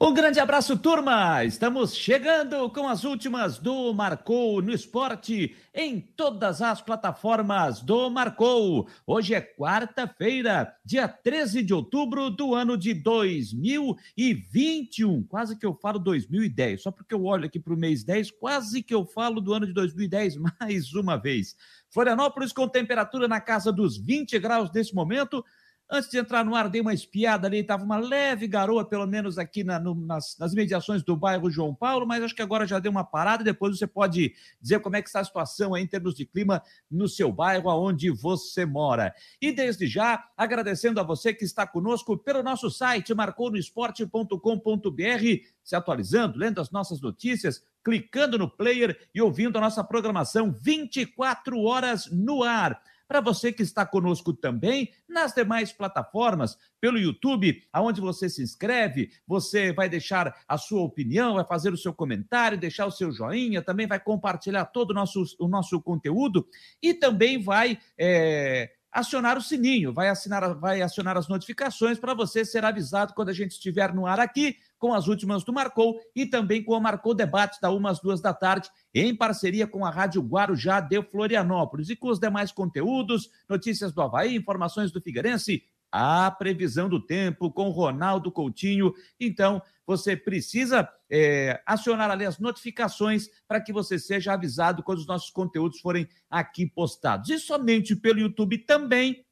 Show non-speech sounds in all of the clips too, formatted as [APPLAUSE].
Um grande abraço, turma! Estamos chegando com as últimas do Marcou no Esporte em todas as plataformas do Marcou. Hoje é quarta-feira, dia 13 de outubro do ano de 2021. Quase que eu falo 2010, só porque eu olho aqui para o mês 10, quase que eu falo do ano de 2010 [LAUGHS] mais uma vez. Florianópolis com temperatura na casa dos 20 graus nesse momento. Antes de entrar no ar, dei uma espiada ali, estava uma leve garoa, pelo menos aqui na, no, nas, nas, mediações do bairro João Paulo, mas acho que agora já deu uma parada. Depois você pode dizer como é que está a situação aí em termos de clima no seu bairro, aonde você mora. E desde já, agradecendo a você que está conosco pelo nosso site, marconoesporte.com.br, se atualizando, lendo as nossas notícias, clicando no player e ouvindo a nossa programação 24 horas no ar para você que está conosco também nas demais plataformas, pelo YouTube, aonde você se inscreve, você vai deixar a sua opinião, vai fazer o seu comentário, deixar o seu joinha, também vai compartilhar todo o nosso, o nosso conteúdo e também vai. É acionar o sininho, vai, assinar, vai acionar as notificações para você ser avisado quando a gente estiver no ar aqui com as últimas do Marcou e também com o Marcou Debate da umas duas da tarde, em parceria com a Rádio Guarujá de Florianópolis e com os demais conteúdos, notícias do Havaí, informações do Figueirense, a previsão do tempo com Ronaldo Coutinho. Então, você precisa é, acionar ali as notificações para que você seja avisado quando os nossos conteúdos forem aqui postados. E somente pelo YouTube também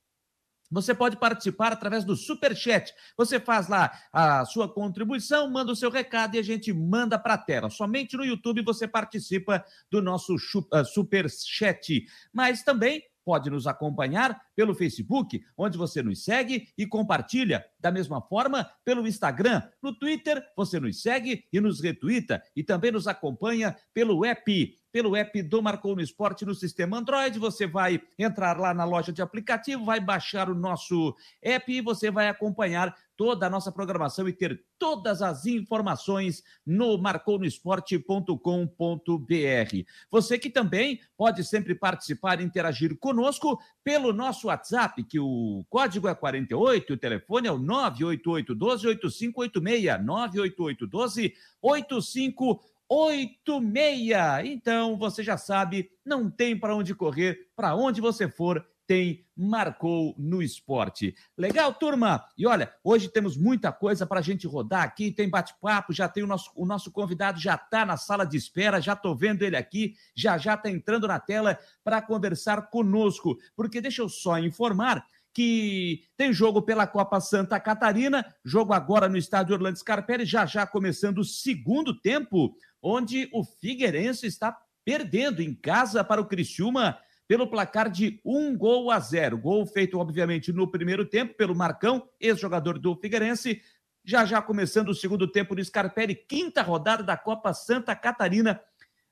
você pode participar através do Super Chat. Você faz lá a sua contribuição, manda o seu recado e a gente manda para a tela. Somente no YouTube você participa do nosso uh, Super Chat. Mas também pode nos acompanhar pelo Facebook, onde você nos segue e compartilha. Da mesma forma, pelo Instagram, no Twitter, você nos segue e nos retuita e também nos acompanha pelo app pelo app do Marcou no Esporte no sistema Android. Você vai entrar lá na loja de aplicativo, vai baixar o nosso app e você vai acompanhar toda a nossa programação e ter todas as informações no marconosport.com.br. Você que também pode sempre participar e interagir conosco pelo nosso WhatsApp, que o código é 48, o telefone é o 988 12 8586, 988 12 8586. 86. Então, você já sabe, não tem para onde correr, para onde você for, tem Marcou no Esporte. Legal, turma? E olha, hoje temos muita coisa para a gente rodar aqui, tem bate-papo, já tem o nosso, o nosso convidado, já está na sala de espera, já estou vendo ele aqui, já já está entrando na tela para conversar conosco, porque deixa eu só informar que tem jogo pela Copa Santa Catarina, jogo agora no estádio Orlando Scarpelli, já já começando o segundo tempo onde o Figueirense está perdendo em casa para o Criciúma pelo placar de um gol a zero. Gol feito, obviamente, no primeiro tempo pelo Marcão, ex-jogador do Figueirense. Já já começando o segundo tempo no Scarpelli, quinta rodada da Copa Santa Catarina.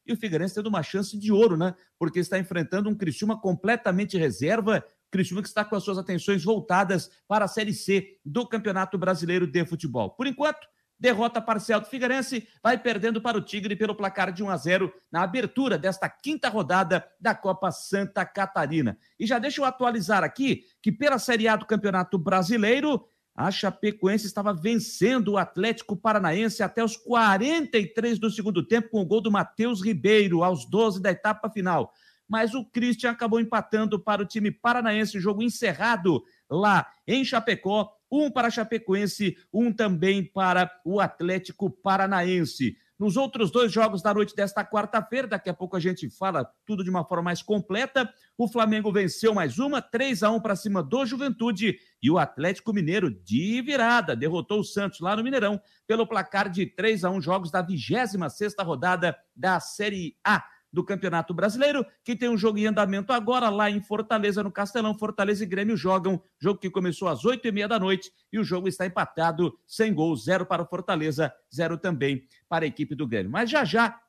E o Figueirense tendo uma chance de ouro, né? Porque está enfrentando um Criciúma completamente reserva. Criciúma que está com as suas atenções voltadas para a Série C do Campeonato Brasileiro de Futebol. Por enquanto, Derrota parcial do Figueirense, vai perdendo para o Tigre pelo placar de 1 a 0 na abertura desta quinta rodada da Copa Santa Catarina. E já deixa eu atualizar aqui que pela Série A do Campeonato Brasileiro, a Chapecoense estava vencendo o Atlético Paranaense até os 43 do segundo tempo com o gol do Matheus Ribeiro aos 12 da etapa final. Mas o Christian acabou empatando para o time paranaense, jogo encerrado lá em Chapecó um para Chapecoense, um também para o Atlético Paranaense. Nos outros dois jogos da noite desta quarta-feira, daqui a pouco a gente fala tudo de uma forma mais completa. O Flamengo venceu mais uma, 3 a 1 para cima do Juventude e o Atlético Mineiro de virada derrotou o Santos lá no Mineirão pelo placar de 3 a 1 jogos da 26ª rodada da Série A do Campeonato Brasileiro, que tem um jogo em andamento agora lá em Fortaleza, no Castelão. Fortaleza e Grêmio jogam, jogo que começou às oito e meia da noite e o jogo está empatado, sem gol, zero para o Fortaleza, zero também para a equipe do Grêmio. Mas já já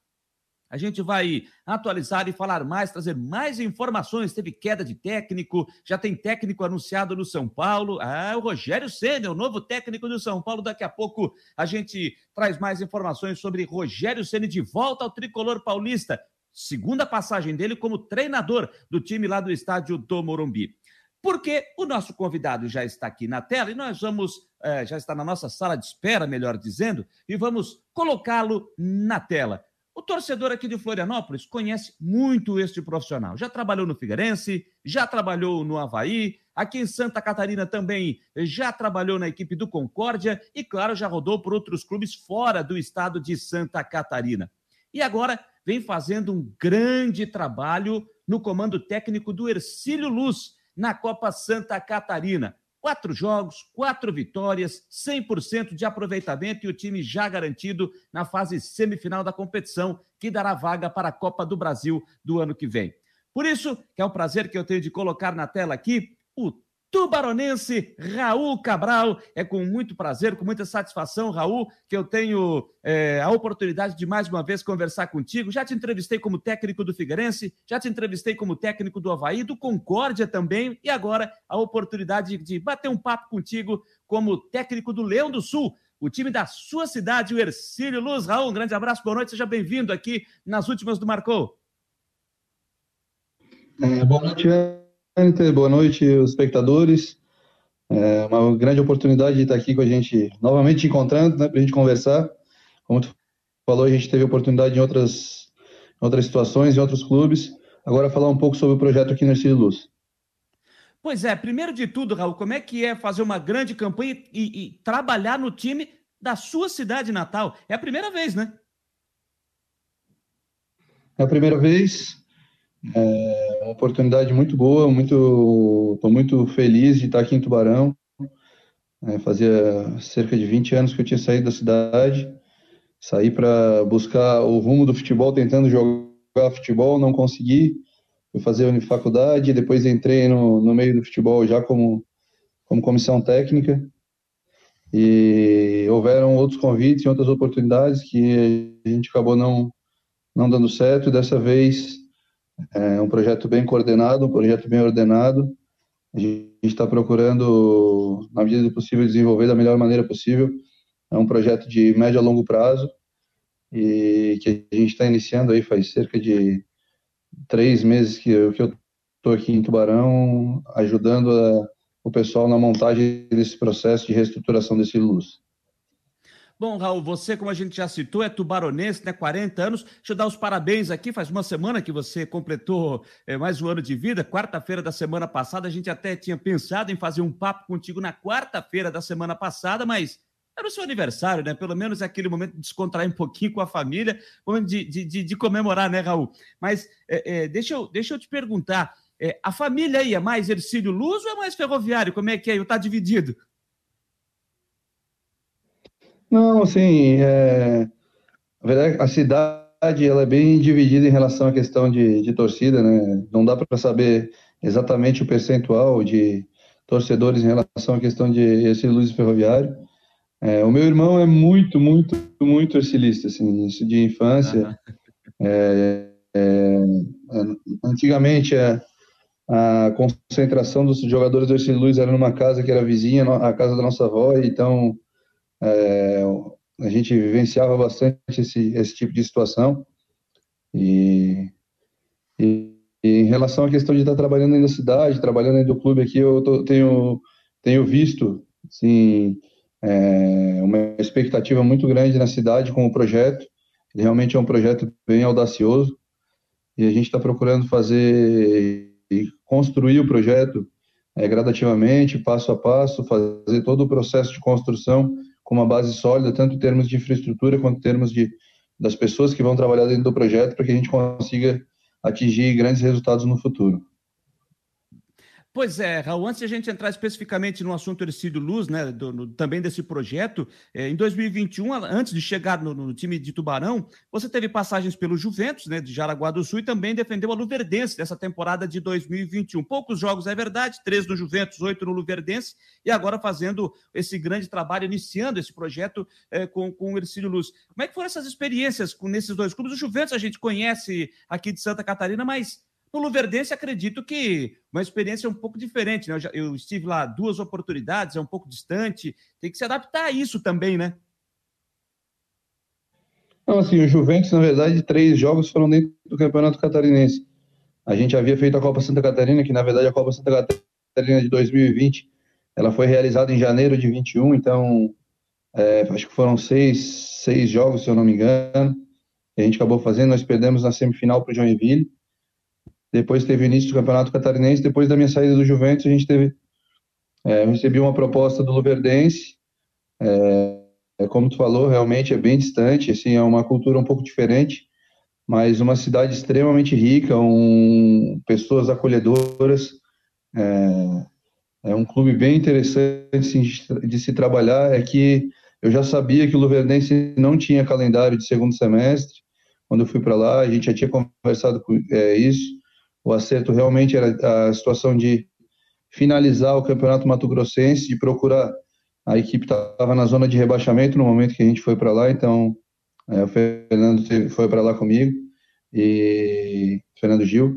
a gente vai atualizar e falar mais, trazer mais informações. Teve queda de técnico, já tem técnico anunciado no São Paulo. Ah, o Rogério Senna, o novo técnico do São Paulo. Daqui a pouco a gente traz mais informações sobre Rogério Senna de volta ao tricolor paulista segunda passagem dele como treinador do time lá do estádio do Morumbi. porque o nosso convidado já está aqui na tela e nós vamos, é, já está na nossa sala de espera, melhor dizendo, e vamos colocá-lo na tela. O torcedor aqui de Florianópolis conhece muito este profissional. Já trabalhou no Figueirense, já trabalhou no Havaí, aqui em Santa Catarina também já trabalhou na equipe do Concórdia e, claro, já rodou por outros clubes fora do estado de Santa Catarina. E agora vem fazendo um grande trabalho no comando técnico do Ercílio Luz, na Copa Santa Catarina. Quatro jogos, quatro vitórias, 100% de aproveitamento e o time já garantido na fase semifinal da competição, que dará vaga para a Copa do Brasil do ano que vem. Por isso, que é um prazer que eu tenho de colocar na tela aqui o tubaronense Raul Cabral. É com muito prazer, com muita satisfação, Raul, que eu tenho é, a oportunidade de mais uma vez conversar contigo. Já te entrevistei como técnico do Figueirense, já te entrevistei como técnico do Havaí, do Concórdia também, e agora a oportunidade de bater um papo contigo como técnico do Leão do Sul. O time da sua cidade, o Ercílio Luz. Raul, um grande abraço, boa noite, seja bem-vindo aqui nas últimas do Marcou. É, boa noite, Boa noite, os espectadores. É uma grande oportunidade de estar aqui com a gente, novamente encontrando, né, para a gente conversar. Como tu falou, a gente teve oportunidade em outras, outras situações, em outros clubes. Agora falar um pouco sobre o projeto aqui no Ercílio Luz. Pois é, primeiro de tudo, Raul, como é que é fazer uma grande campanha e, e trabalhar no time da sua cidade natal? É a primeira vez, né? É a primeira vez. É uma oportunidade muito boa, muito, estou muito feliz de estar aqui em Tubarão. É, fazia cerca de 20 anos que eu tinha saído da cidade, saí para buscar o rumo do futebol, tentando jogar futebol, não consegui. Fui fazer faculdade, depois entrei no, no meio do futebol já como, como comissão técnica. E houveram outros convites e outras oportunidades que a gente acabou não, não dando certo. Dessa vez é um projeto bem coordenado, um projeto bem ordenado. A gente está procurando, na medida do possível, desenvolver da melhor maneira possível. É um projeto de médio a longo prazo e que a gente está iniciando aí faz cerca de três meses que eu estou aqui em Tubarão, ajudando a, o pessoal na montagem desse processo de reestruturação desse luz. Bom, Raul, você, como a gente já citou, é tubaronense, né? 40 anos. Deixa eu dar os parabéns aqui. Faz uma semana que você completou é, mais um ano de vida. Quarta-feira da semana passada, a gente até tinha pensado em fazer um papo contigo na quarta-feira da semana passada, mas era o seu aniversário, né? Pelo menos é aquele momento de descontrair um pouquinho com a família, momento de, de, de, de comemorar, né, Raul? Mas é, é, deixa, eu, deixa eu te perguntar. É, a família aí é mais Ercílio Luz ou é mais ferroviário? Como é que é? Está dividido? Não, assim, é, a verdade, a cidade ela é bem dividida em relação à questão de, de torcida, né? Não dá para saber exatamente o percentual de torcedores em relação à questão de esse Luiz Ferroviário. É, o meu irmão é muito, muito, muito ercilista, assim, isso de infância. É, é, antigamente, a, a concentração dos jogadores do Ercílio Luiz era numa casa que era vizinha, a casa da nossa avó, então é, a gente vivenciava bastante esse, esse tipo de situação. E, e, e, em relação à questão de estar trabalhando dentro da cidade, trabalhando dentro do clube aqui, eu tô, tenho, tenho visto assim, é, uma expectativa muito grande na cidade com o projeto. Realmente é um projeto bem audacioso e a gente está procurando fazer e construir o projeto é, gradativamente, passo a passo, fazer todo o processo de construção com uma base sólida, tanto em termos de infraestrutura quanto em termos de, das pessoas que vão trabalhar dentro do projeto, para que a gente consiga atingir grandes resultados no futuro. Pois é, Raul, antes de a gente entrar especificamente no assunto Ercílio Luz, né, do, no, também desse projeto, é, em 2021, antes de chegar no, no, time de Tubarão, você teve passagens pelo Juventus, né, de Jaraguá do Sul, e também defendeu a Luverdense dessa temporada de 2021. Poucos jogos, é verdade, três no Juventus, oito no Luverdense, e agora fazendo esse grande trabalho, iniciando esse projeto é, com, com o Ercílio Luz. Como é que foram essas experiências com, nesses dois clubes? O Juventus a gente conhece aqui de Santa Catarina, mas no Luverdense, acredito que uma experiência um pouco diferente, né? Eu, já, eu, estive lá duas oportunidades, é um pouco distante, tem que se adaptar a isso também, né? Não, assim, o Juventus, na verdade, três jogos foram dentro do Campeonato Catarinense. A gente havia feito a Copa Santa Catarina, que na verdade a Copa Santa Catarina de 2020, ela foi realizada em janeiro de 21, então é, acho que foram seis, seis jogos, se eu não me engano, a gente acabou fazendo, nós perdemos na semifinal para o Joinville, depois teve o início do Campeonato Catarinense, depois da minha saída do Juventus, a gente teve, é, eu recebi uma proposta do Luverdense, é, é, como tu falou, realmente é bem distante, assim, é uma cultura um pouco diferente, mas uma cidade extremamente rica, um, pessoas acolhedoras, é, é, um clube bem interessante assim, de, se trabalhar. É que eu já sabia que o Luverdense não tinha calendário de segundo semestre. Quando eu fui para lá, a gente já tinha conversado com é, isso. O acerto realmente era a situação de finalizar o Campeonato Mato Grossense, de procurar. A equipe estava na zona de rebaixamento no momento que a gente foi para lá, então é, o Fernando foi para lá comigo, e Fernando Gil,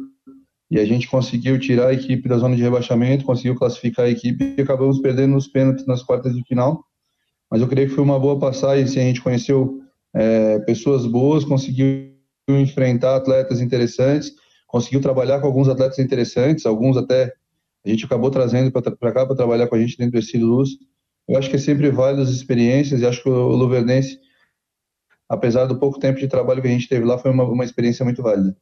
e a gente conseguiu tirar a equipe da zona de rebaixamento, conseguiu classificar a equipe e acabamos perdendo nos pênaltis nas quartas de final. Mas eu creio que foi uma boa passagem, assim, a gente conheceu é, pessoas boas, conseguiu enfrentar atletas interessantes, conseguiu trabalhar com alguns atletas interessantes, alguns até a gente acabou trazendo para cá para trabalhar com a gente dentro do Estilo Luz. Eu acho que é sempre válido as experiências e acho que o Luverdense apesar do pouco tempo de trabalho que a gente teve lá, foi uma, uma experiência muito válida.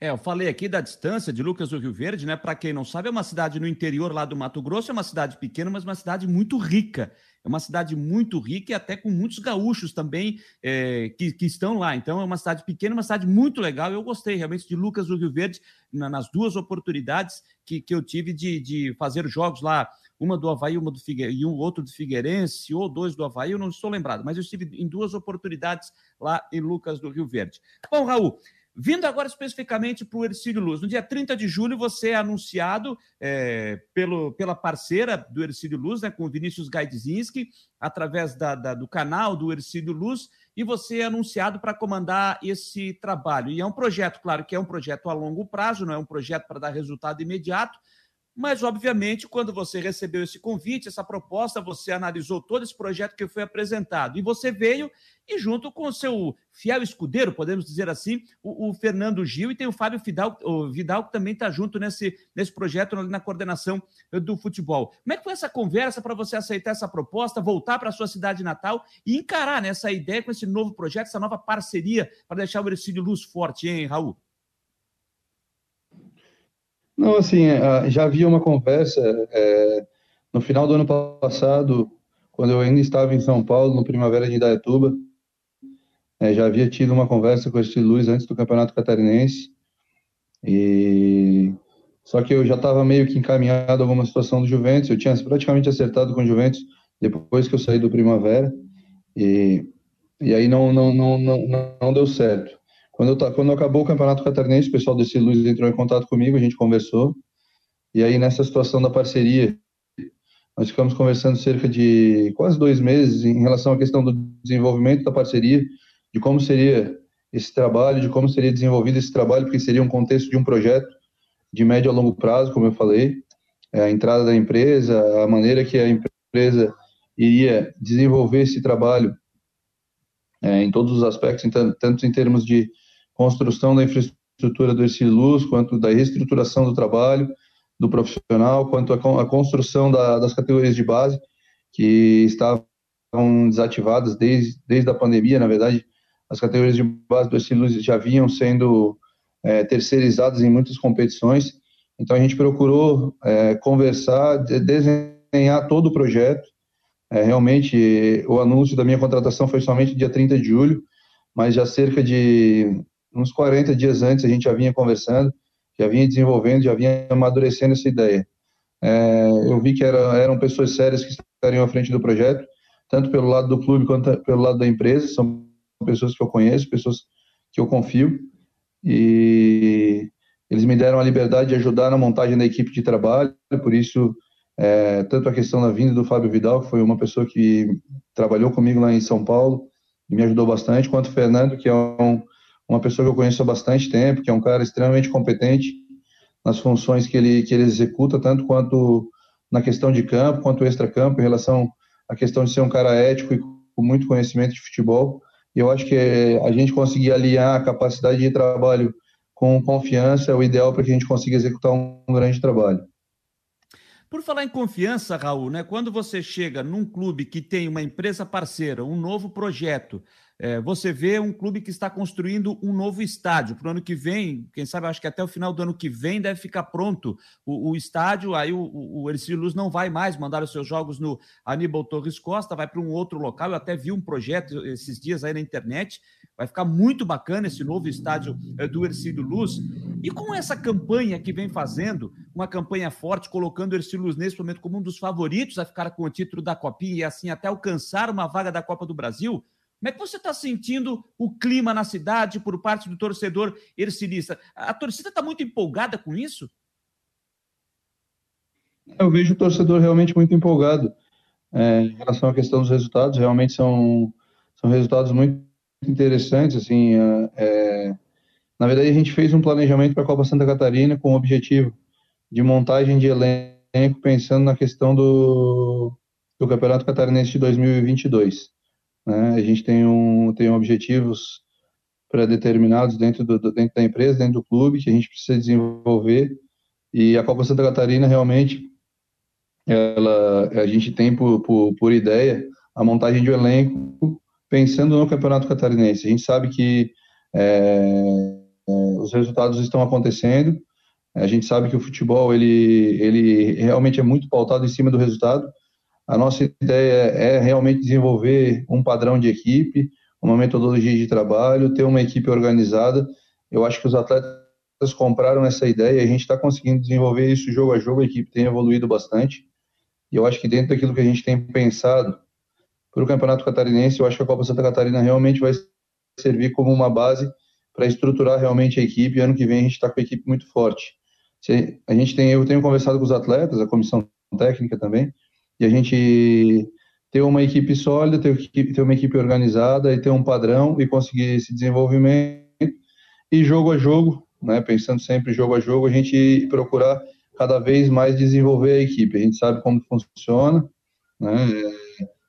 É, eu falei aqui da distância de Lucas do Rio Verde, né? Para quem não sabe, é uma cidade no interior lá do Mato Grosso, é uma cidade pequena, mas uma cidade muito rica. É uma cidade muito rica e até com muitos gaúchos também é, que, que, estão lá. Então, é uma cidade pequena, uma cidade muito legal. Eu gostei realmente de Lucas do Rio Verde na, nas duas oportunidades que, que eu tive de, de fazer jogos lá uma do Havaí, uma do e um outro do Figueirense, ou dois do Havaí, eu não estou lembrado, mas eu estive em duas oportunidades lá em Lucas do Rio Verde. Bom, Raul, Vindo agora especificamente para o Ercílio Luz, no dia 30 de julho você é anunciado é, pelo, pela parceira do Ercílio Luz, né, com o Vinícius Gaidzinski, através da, da, do canal do Ercílio Luz, e você é anunciado para comandar esse trabalho. E é um projeto, claro que é um projeto a longo prazo, não é um projeto para dar resultado imediato, mas, obviamente, quando você recebeu esse convite, essa proposta, você analisou todo esse projeto que foi apresentado. E você veio e, junto com o seu fiel escudeiro, podemos dizer assim, o, o Fernando Gil, e tem o Fábio Vidal, o Vidal que também está junto nesse, nesse projeto, na coordenação do futebol. Como é que foi essa conversa para você aceitar essa proposta, voltar para a sua cidade natal e encarar nessa ideia com esse novo projeto, essa nova parceria para deixar o Ercílio Luz forte, hein, Raul? Não, assim, é, já havia uma conversa é, no final do ano passado, quando eu ainda estava em São Paulo, no Primavera de Indaiatuba, é, já havia tido uma conversa com esse Luiz antes do Campeonato Catarinense, e só que eu já estava meio que encaminhado a alguma situação do Juventus, eu tinha praticamente acertado com o Juventus depois que eu saí do Primavera, e, e aí não, não, não, não, não deu certo. Quando, eu, quando acabou o Campeonato Catarinense, o pessoal desse Luz entrou em contato comigo, a gente conversou. E aí, nessa situação da parceria, nós ficamos conversando cerca de quase dois meses em relação à questão do desenvolvimento da parceria, de como seria esse trabalho, de como seria desenvolvido esse trabalho, porque seria um contexto de um projeto de médio a longo prazo, como eu falei, é, a entrada da empresa, a maneira que a empresa iria desenvolver esse trabalho é, em todos os aspectos, tanto em termos de construção da infraestrutura do Luz, quanto da reestruturação do trabalho do profissional, quanto a construção da, das categorias de base, que estavam desativadas desde, desde a pandemia, na verdade, as categorias de base do Luz já vinham sendo é, terceirizadas em muitas competições, então a gente procurou é, conversar, desenhar todo o projeto, é, realmente, o anúncio da minha contratação foi somente dia 30 de julho, mas já cerca de uns 40 dias antes a gente já vinha conversando, já vinha desenvolvendo, já vinha amadurecendo essa ideia. É, eu vi que era, eram pessoas sérias que estariam à frente do projeto, tanto pelo lado do clube quanto pelo lado da empresa, são pessoas que eu conheço, pessoas que eu confio, e eles me deram a liberdade de ajudar na montagem da equipe de trabalho, por isso, é, tanto a questão da vinda do Fábio Vidal, que foi uma pessoa que trabalhou comigo lá em São Paulo e me ajudou bastante, quanto o Fernando, que é um, uma pessoa que eu conheço há bastante tempo, que é um cara extremamente competente nas funções que ele, que ele executa, tanto quanto na questão de campo, quanto extra-campo, em relação à questão de ser um cara ético e com muito conhecimento de futebol. E eu acho que a gente conseguir aliar a capacidade de trabalho com confiança é o ideal para que a gente consiga executar um grande trabalho. Por falar em confiança, Raul, né? Quando você chega num clube que tem uma empresa parceira, um novo projeto, é, você vê um clube que está construindo um novo estádio para o ano que vem, quem sabe, acho que até o final do ano que vem deve ficar pronto o, o estádio. Aí o, o Ercílio Luz não vai mais mandar os seus jogos no Aníbal Torres Costa, vai para um outro local. Eu até vi um projeto esses dias aí na internet. Vai ficar muito bacana esse novo estádio é, do Ercílio Luz. E com essa campanha que vem fazendo, uma campanha forte, colocando o Ercílio Luz nesse momento como um dos favoritos a ficar com o título da Copinha e assim até alcançar uma vaga da Copa do Brasil como é que você está sentindo o clima na cidade por parte do torcedor ercilista? A torcida está muito empolgada com isso? Eu vejo o torcedor realmente muito empolgado é, em relação à questão dos resultados. Realmente são, são resultados muito interessantes. Assim, é, é na verdade, a gente fez um planejamento para a Copa Santa Catarina com o objetivo de montagem de elenco pensando na questão do, do Campeonato Catarinense de 2022. Né? A gente tem, um, tem objetivos pré-determinados dentro, do, dentro da empresa, dentro do clube, que a gente precisa desenvolver. E a Copa Santa Catarina realmente, ela, a gente tem por, por, por ideia a montagem de um elenco pensando no Campeonato Catarinense. A gente sabe que é, é os resultados estão acontecendo, a gente sabe que o futebol ele, ele realmente é muito pautado em cima do resultado, a nossa ideia é realmente desenvolver um padrão de equipe, uma metodologia de trabalho, ter uma equipe organizada. Eu acho que os atletas compraram essa ideia e a gente está conseguindo desenvolver isso jogo a jogo. A equipe tem evoluído bastante. E eu acho que dentro daquilo que a gente tem pensado para o Campeonato Catarinense, eu acho que a Copa Santa Catarina realmente vai servir como uma base para estruturar realmente a equipe. E ano que vem a gente está com a equipe muito forte. A gente tem, eu tenho conversado com os atletas, a comissão técnica também, e a gente ter uma equipe sólida, ter, ter uma equipe organizada e ter um padrão e conseguir esse desenvolvimento e jogo a jogo, né, pensando sempre jogo a jogo, a gente procurar cada vez mais desenvolver a equipe. A gente sabe como funciona, né,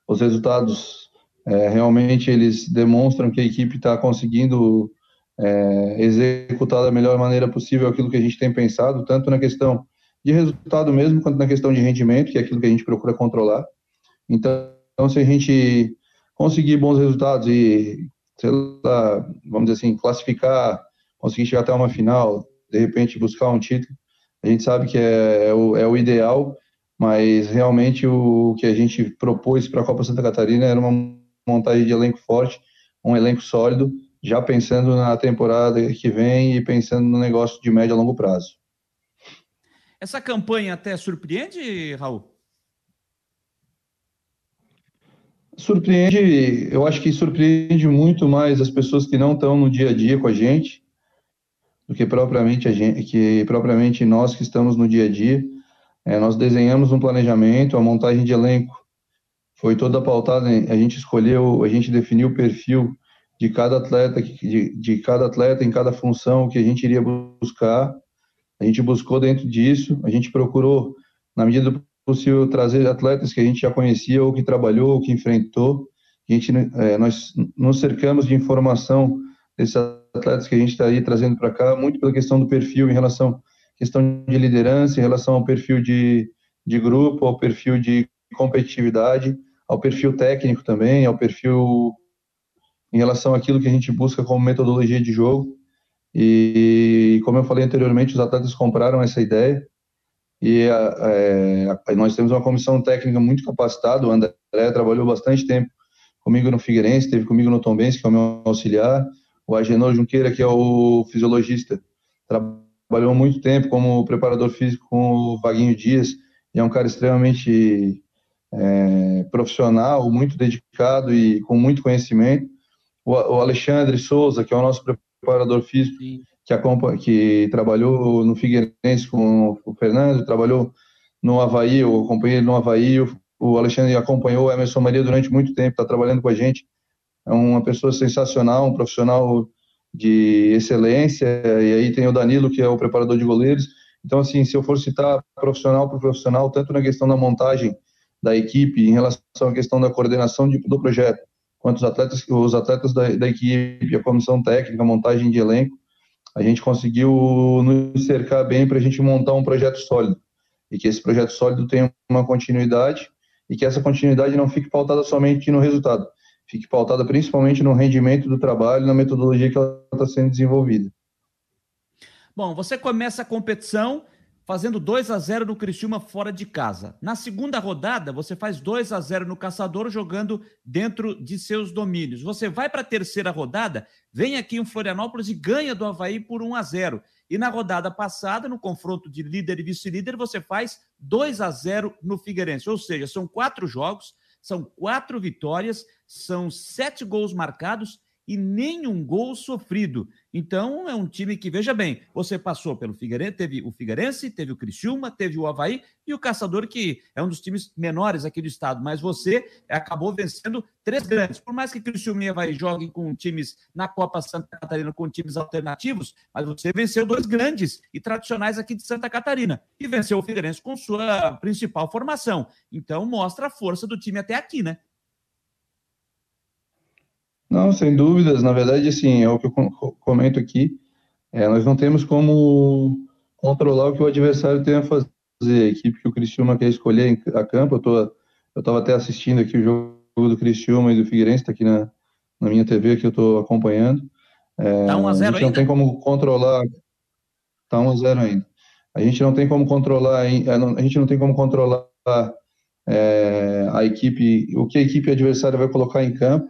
os resultados é, realmente eles demonstram que a equipe está conseguindo é, executar da melhor maneira possível aquilo que a gente tem pensado, tanto na questão de resultado mesmo, quanto na questão de rendimento, que é aquilo que a gente procura controlar. Então, se a gente conseguir bons resultados e, sei lá, vamos dizer assim, classificar, conseguir chegar até uma final, de repente buscar um título, a gente sabe que é, é, o, é o ideal, mas realmente o que a gente propôs para a Copa Santa Catarina era uma montagem de elenco forte, um elenco sólido, já pensando na temporada que vem e pensando no negócio de médio a longo prazo. Essa campanha até surpreende, Raul? Surpreende, eu acho que surpreende muito mais as pessoas que não estão no dia a dia com a gente do que propriamente a gente, que propriamente nós que estamos no dia a dia. É, nós desenhamos um planejamento, a montagem de elenco foi toda pautada, a gente escolheu, a gente definiu o perfil de cada atleta, de, de cada atleta em cada função que a gente iria buscar a gente buscou dentro disso, a gente procurou, na medida do possível, trazer atletas que a gente já conhecia, ou que trabalhou, ou que enfrentou. A gente, é, nós nos cercamos de informação desses atletas que a gente está aí trazendo para cá, muito pela questão do perfil em relação questão de liderança, em relação ao perfil de, de grupo, ao perfil de competitividade, ao perfil técnico também, ao perfil em relação àquilo que a gente busca como metodologia de jogo. E, como eu falei anteriormente, os atletas compraram essa ideia e é, nós temos uma comissão técnica muito capacitada. O André trabalhou bastante tempo comigo no Figueirense, esteve comigo no Tombense, que é o meu auxiliar. O Agenor Junqueira, que é o fisiologista, trabalhou muito tempo como preparador físico com o Vaguinho Dias, e é um cara extremamente é, profissional, muito dedicado e com muito conhecimento. O, o Alexandre Souza, que é o nosso preparador físico que, acompanha, que trabalhou no Figueirense com o Fernando, trabalhou no Havaí, eu acompanhei ele no Havaí, o Alexandre acompanhou o Emerson Maria durante muito tempo, está trabalhando com a gente, é uma pessoa sensacional, um profissional de excelência, e aí tem o Danilo, que é o preparador de goleiros, então assim, se eu for citar profissional por profissional, tanto na questão da montagem da equipe, em relação à questão da coordenação de, do projeto, quanto os atletas, os atletas da, da equipe, a comissão técnica, a montagem de elenco, a gente conseguiu nos cercar bem para a gente montar um projeto sólido. e que esse projeto sólido tenha uma continuidade e que essa continuidade não fique pautada somente no resultado, fique pautada principalmente no rendimento do trabalho, na metodologia que ela está sendo desenvolvida. Bom, você começa a competição fazendo 2 a 0 no Criciúma fora de casa. Na segunda rodada, você faz 2 a 0 no Caçador jogando dentro de seus domínios. Você vai para a terceira rodada, vem aqui em Florianópolis e ganha do Havaí por 1 a 0. E na rodada passada, no confronto de líder e vice-líder, você faz 2 a 0 no Figueirense. Ou seja, são quatro jogos, são quatro vitórias, são sete gols marcados e nenhum gol sofrido. Então, é um time que, veja bem, você passou pelo Figueirense, teve o Figueirense, teve o Criciúma, teve o Havaí e o Caçador, que é um dos times menores aqui do estado, mas você acabou vencendo três grandes. Por mais que Criciúma e Havaí joguem com times na Copa Santa Catarina, com times alternativos, mas você venceu dois grandes e tradicionais aqui de Santa Catarina e venceu o Figueirense com sua principal formação. Então, mostra a força do time até aqui, né? Não, sem dúvidas. Na verdade, assim, é o que eu comento aqui. É, nós não temos como controlar o que o adversário tem a fazer. A equipe que o Criciúma quer escolher a campo, eu tô, eu estava até assistindo aqui o jogo do Criciúma e do Figueirense, está aqui na, na minha TV que eu estou acompanhando. É, tá 1 a 0 a gente não tem como controlar. Tá 1 a 0 ainda. A gente não tem como controlar, é, a gente não tem como controlar é, a equipe, o que a equipe adversária vai colocar em campo.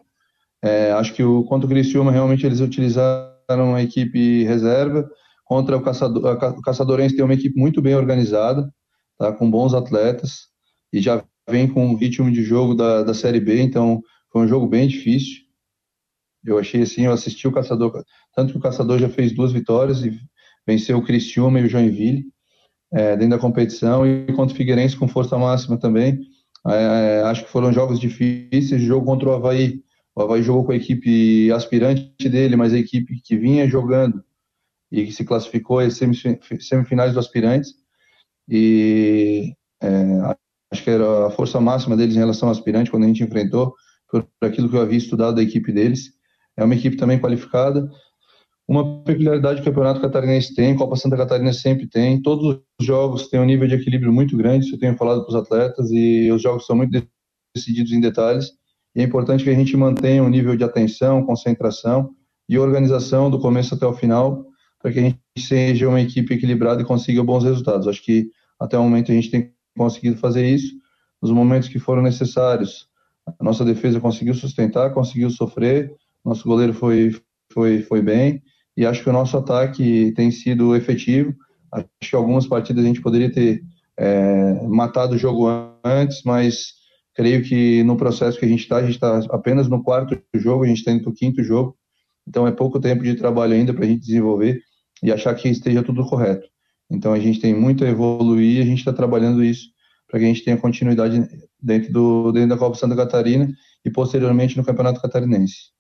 É, acho que o, contra o Criciúma, realmente eles utilizaram a equipe reserva. Contra o, Caçador, o Caçadorense tem uma equipe muito bem organizada, tá, com bons atletas, e já vem com o ritmo de jogo da, da Série B, então foi um jogo bem difícil. Eu achei assim, eu assisti o Caçador, tanto que o Caçador já fez duas vitórias e venceu o Criciúma e o Joinville é, dentro da competição, e contra o Figueirense com força máxima também. É, acho que foram jogos difíceis, jogo contra o Havaí, o Havaí jogou com a equipe aspirante dele, mas a equipe que vinha jogando e que se classificou às semifinais do aspirantes. E é, acho que era a força máxima deles em relação ao aspirante quando a gente enfrentou, por aquilo que eu havia estudado da equipe deles. É uma equipe também qualificada. Uma peculiaridade que o Campeonato Catarinense tem, Copa Santa Catarina sempre tem. Todos os jogos têm um nível de equilíbrio muito grande, isso eu tenho falado para os atletas, e os jogos são muito decididos em detalhes. E é importante que a gente mantenha um nível de atenção, concentração e organização do começo até o final, para que a gente seja uma equipe equilibrada e consiga bons resultados. Acho que até o momento a gente tem conseguido fazer isso. Nos momentos que foram necessários, a nossa defesa conseguiu sustentar, conseguiu sofrer, nosso goleiro foi, foi, foi bem, e acho que o nosso ataque tem sido efetivo. Acho que algumas partidas a gente poderia ter é, matado o jogo antes, mas Creio que no processo que a gente está, a gente está apenas no quarto jogo, a gente está indo para o quinto jogo, então é pouco tempo de trabalho ainda para a gente desenvolver e achar que esteja tudo correto. Então a gente tem muito a evoluir, a gente está trabalhando isso para que a gente tenha continuidade dentro, do, dentro da Copa Santa Catarina e posteriormente no Campeonato Catarinense.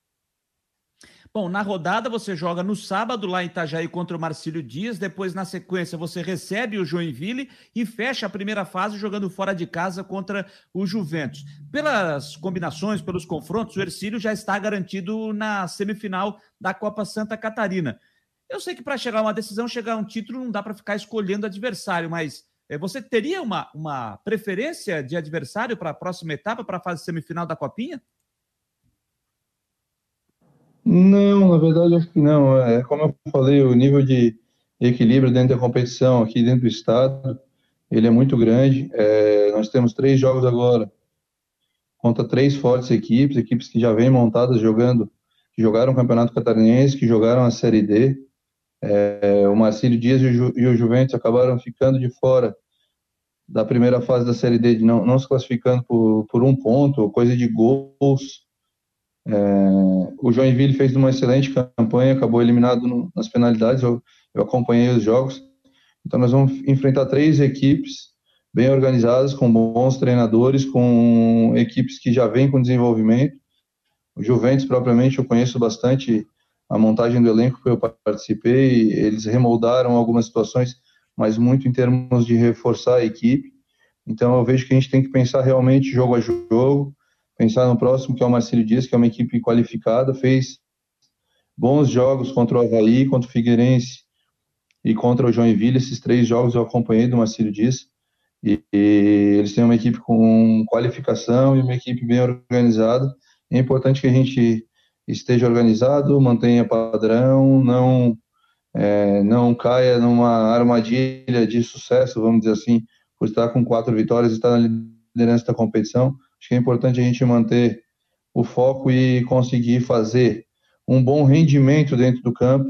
Bom, na rodada você joga no sábado lá em Itajaí contra o Marcílio Dias, depois na sequência você recebe o Joinville e fecha a primeira fase jogando fora de casa contra o Juventus. Pelas combinações, pelos confrontos, o Ercílio já está garantido na semifinal da Copa Santa Catarina. Eu sei que para chegar a uma decisão, chegar a um título, não dá para ficar escolhendo adversário, mas é, você teria uma, uma preferência de adversário para a próxima etapa, para a fase semifinal da Copinha? Não, na verdade acho que não. É como eu falei, o nível de equilíbrio dentro da competição aqui dentro do estado, ele é muito grande. É, nós temos três jogos agora contra três fortes equipes, equipes que já vêm montadas jogando, que jogaram o Campeonato Catarinense, que jogaram a Série D. É, o Marcílio Dias e o, Ju, e o Juventus acabaram ficando de fora da primeira fase da Série D, não, não se classificando por, por um ponto, coisa de gols é, o Joinville fez uma excelente campanha, acabou eliminado no, nas penalidades. Eu, eu, acompanhei os jogos. Então, nós vamos enfrentar três equipes bem organizadas, com bons treinadores, com equipes que já vêm com desenvolvimento. O Juventus, propriamente, eu conheço bastante a montagem do elenco que eu participei. Eles remoldaram algumas situações, mas muito em termos de reforçar a equipe. Então, eu vejo que a gente tem que pensar realmente jogo a jogo Pensar no próximo, que é o Marcelo Dias, que é uma equipe qualificada, fez bons jogos contra o Havaí, contra o Figueirense e contra o Joinville. Esses três jogos eu acompanhei do Marcelo Dias. E, e, eles têm uma equipe com qualificação e uma equipe bem organizada. É importante que a gente esteja organizado, mantenha padrão, não é, não caia numa armadilha de sucesso, vamos dizer assim, por estar com quatro vitórias e estar na liderança da competição. Acho que é importante a gente manter o foco e conseguir fazer um bom rendimento dentro do campo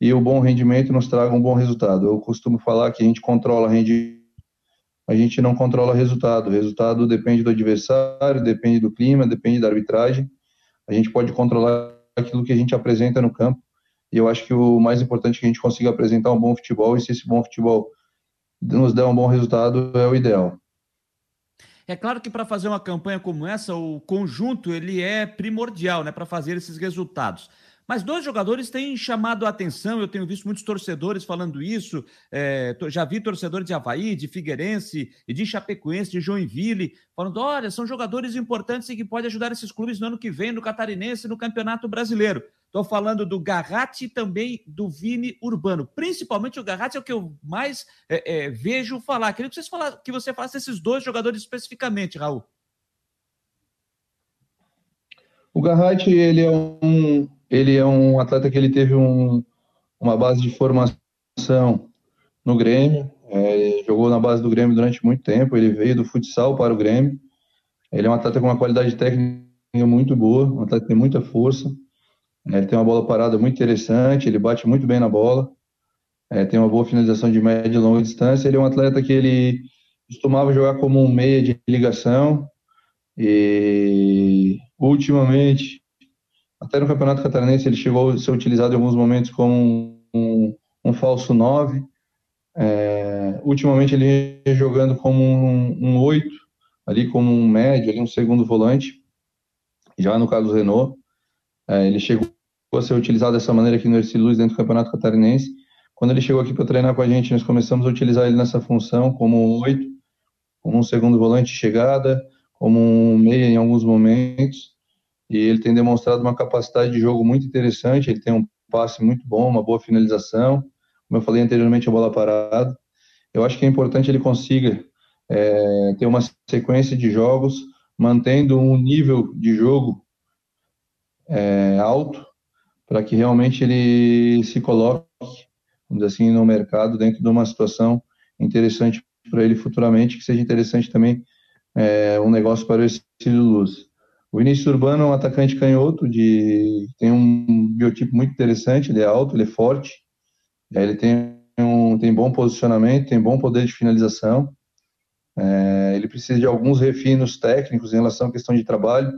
e o bom rendimento nos traga um bom resultado. Eu costumo falar que a gente controla rendimento, a gente não controla resultado. O resultado depende do adversário, depende do clima, depende da arbitragem. A gente pode controlar aquilo que a gente apresenta no campo. E eu acho que o mais importante é que a gente consiga apresentar um bom futebol e se esse bom futebol nos der um bom resultado é o ideal. É claro que para fazer uma campanha como essa, o conjunto ele é primordial, né, para fazer esses resultados. Mas dois jogadores têm chamado a atenção, eu tenho visto muitos torcedores falando isso, é, já vi torcedores de Havaí, de Figueirense de Chapecoense, de Joinville, falando, olha, são jogadores importantes e que podem ajudar esses clubes no ano que vem, no Catarinense, no Campeonato Brasileiro. Estou falando do Garratti e também do Vini Urbano. Principalmente o Garratti é o que eu mais é, é, vejo falar. Queria que, vocês falassem, que você falasse desses dois jogadores especificamente, Raul. O Garratti, ele é um, ele é um atleta que ele teve um, uma base de formação no Grêmio, é, jogou na base do Grêmio durante muito tempo, ele veio do futsal para o Grêmio. Ele é um atleta com uma qualidade técnica muito boa, um atleta que tem muita força. É, ele tem uma bola parada muito interessante, ele bate muito bem na bola, é, tem uma boa finalização de média e longa distância. Ele é um atleta que ele costumava jogar como um meia de ligação e ultimamente até no Campeonato Catarinense ele chegou a ser utilizado em alguns momentos como um, um, falso 9. É, ultimamente ele jogando como um, um 8, ali como um médio, ali um segundo volante. Já no caso do Renault, é, ele chegou a ser utilizado dessa maneira aqui no Ercílio Luz dentro do Campeonato Catarinense. Quando ele chegou aqui para treinar com a gente, nós começamos a utilizar ele nessa função como um 8, como um segundo volante de chegada, como um meia em alguns momentos e ele tem demonstrado uma capacidade de jogo muito interessante. Ele tem um passe muito bom, uma boa finalização. Como eu falei anteriormente, a bola parada. Eu acho que é importante ele consiga é, ter uma sequência de jogos, mantendo um nível de jogo é, alto, para que realmente ele se coloque, vamos dizer assim, no mercado dentro de uma situação interessante para ele futuramente, que seja interessante também é, um negócio para esse Luz. O Vinícius Urbano é um atacante canhoto, de, tem um biotipo muito interessante, ele é alto, ele é forte, ele tem, um, tem bom posicionamento, tem bom poder de finalização, é, ele precisa de alguns refinos técnicos em relação à questão de trabalho,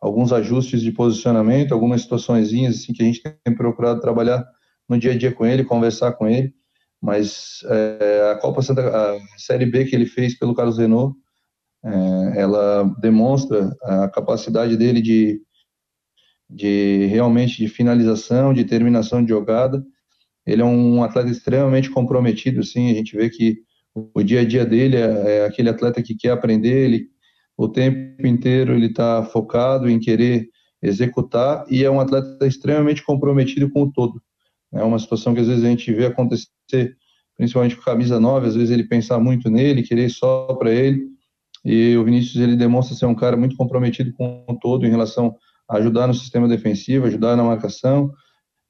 alguns ajustes de posicionamento, algumas situações assim, que a gente tem procurado trabalhar no dia a dia com ele, conversar com ele, mas é, a Copa Santa, a Série B que ele fez pelo Carlos Renault, é, ela demonstra a capacidade dele de, de realmente de finalização, de terminação de jogada. Ele é um atleta extremamente comprometido, sim. A gente vê que o dia a dia dele é, é aquele atleta que quer aprender, ele o tempo inteiro ele está focado em querer executar e é um atleta extremamente comprometido com o todo. É uma situação que às vezes a gente vê acontecer, principalmente com camisa 9, às vezes ele pensar muito nele, querer só para ele, e o Vinícius ele demonstra ser um cara muito comprometido com o todo em relação a ajudar no sistema defensivo, ajudar na marcação.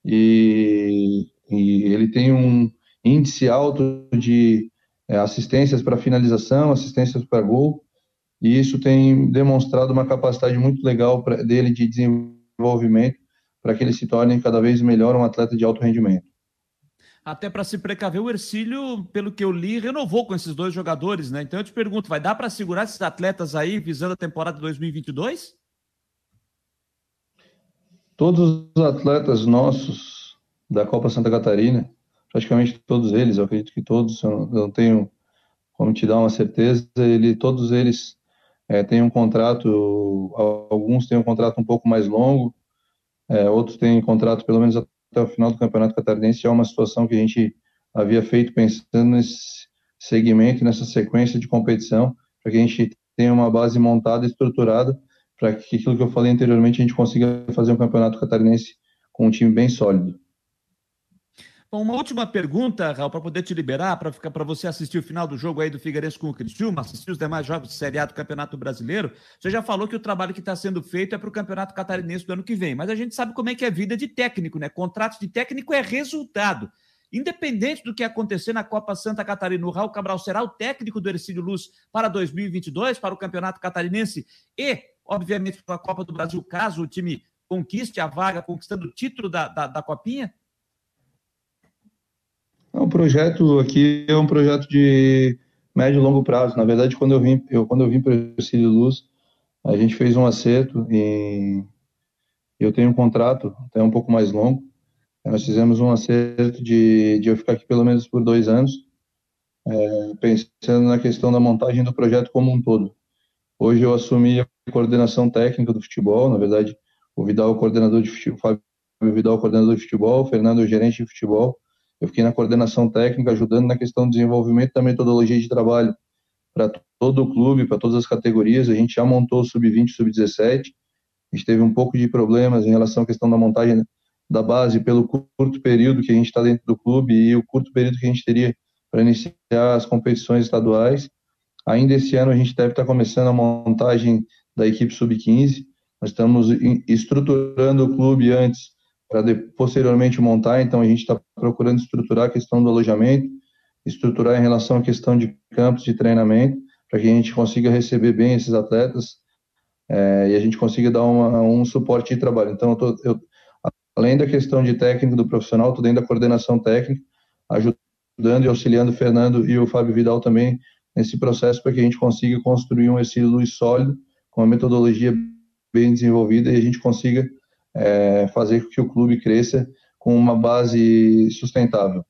E, e ele tem um índice alto de é, assistências para finalização, assistências para gol. E isso tem demonstrado uma capacidade muito legal pra, dele de desenvolvimento para que ele se torne cada vez melhor um atleta de alto rendimento até para se precaver, o Ercílio, pelo que eu li, renovou com esses dois jogadores, né? Então eu te pergunto, vai dar para segurar esses atletas aí visando a temporada 2022? Todos os atletas nossos da Copa Santa Catarina, praticamente todos eles, eu acredito que todos, eu não tenho como te dar uma certeza, ele, todos eles é, têm um contrato, alguns têm um contrato um pouco mais longo, é, outros têm contrato pelo menos até o final do Campeonato Catarinense é uma situação que a gente havia feito pensando nesse segmento, nessa sequência de competição, para que a gente tenha uma base montada estruturada para que aquilo que eu falei anteriormente a gente consiga fazer um Campeonato Catarinense com um time bem sólido. Uma última pergunta, Raul, para poder te liberar, para ficar para você assistir o final do jogo aí do Figueirense com o Criciúma, assistir os demais jogos de Série A do Campeonato Brasileiro. Você já falou que o trabalho que está sendo feito é para o Campeonato Catarinense do ano que vem, mas a gente sabe como é que é vida de técnico, né? Contrato de técnico é resultado. Independente do que acontecer na Copa Santa Catarina, o Raul Cabral será o técnico do Ercílio Luz para 2022, para o Campeonato Catarinense e, obviamente, para a Copa do Brasil, caso o time conquiste a vaga, conquistando o título da, da, da Copinha? O projeto aqui é um projeto de médio e longo prazo. Na verdade, quando eu vim, eu, quando eu vim para o Ercílio Luz, a gente fez um acerto e eu tenho um contrato até um pouco mais longo nós fizemos um acerto de, de eu ficar aqui pelo menos por dois anos, é, pensando na questão da montagem do projeto como um todo. Hoje eu assumi a coordenação técnica do futebol, na verdade, o Vidal é o coordenador de futebol, o Fábio Vidal é o coordenador de futebol, o Fernando é o gerente de futebol. Eu fiquei na coordenação técnica, ajudando na questão do desenvolvimento da metodologia de trabalho para todo o clube, para todas as categorias. A gente já montou o sub-20 sub-17. A gente teve um pouco de problemas em relação à questão da montagem da base pelo curto período que a gente está dentro do clube e o curto período que a gente teria para iniciar as competições estaduais. Ainda esse ano a gente deve estar tá começando a montagem da equipe sub-15. Nós estamos estruturando o clube antes para posteriormente montar, então a gente está procurando estruturar a questão do alojamento, estruturar em relação à questão de campos de treinamento, para que a gente consiga receber bem esses atletas é, e a gente consiga dar uma, um suporte de trabalho. Então, eu, tô, eu Além da questão de técnico do profissional, estou dentro da coordenação técnica, ajudando e auxiliando o Fernando e o Fábio Vidal também nesse processo para que a gente consiga construir um estilo sólido, com uma metodologia bem desenvolvida e a gente consiga é, fazer com que o clube cresça com uma base sustentável.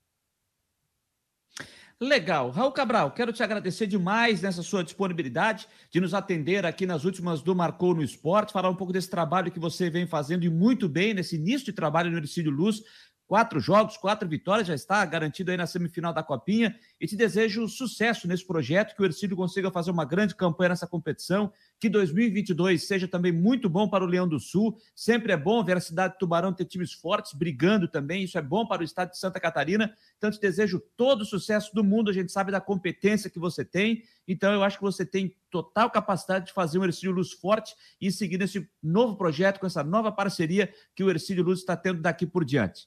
Legal. Raul Cabral, quero te agradecer demais nessa sua disponibilidade de nos atender aqui nas últimas do Marcou no Esporte, falar um pouco desse trabalho que você vem fazendo e muito bem nesse início de trabalho no Ercílio Luz, Quatro jogos, quatro vitórias, já está garantido aí na semifinal da Copinha. E te desejo sucesso nesse projeto, que o Ercílio consiga fazer uma grande campanha nessa competição, que 2022 seja também muito bom para o Leão do Sul. Sempre é bom ver a cidade de Tubarão ter times fortes brigando também, isso é bom para o estado de Santa Catarina. Então, te desejo todo o sucesso do mundo, a gente sabe da competência que você tem. Então, eu acho que você tem total capacidade de fazer um Ercílio Luz forte e seguir nesse novo projeto, com essa nova parceria que o Ercílio Luz está tendo daqui por diante.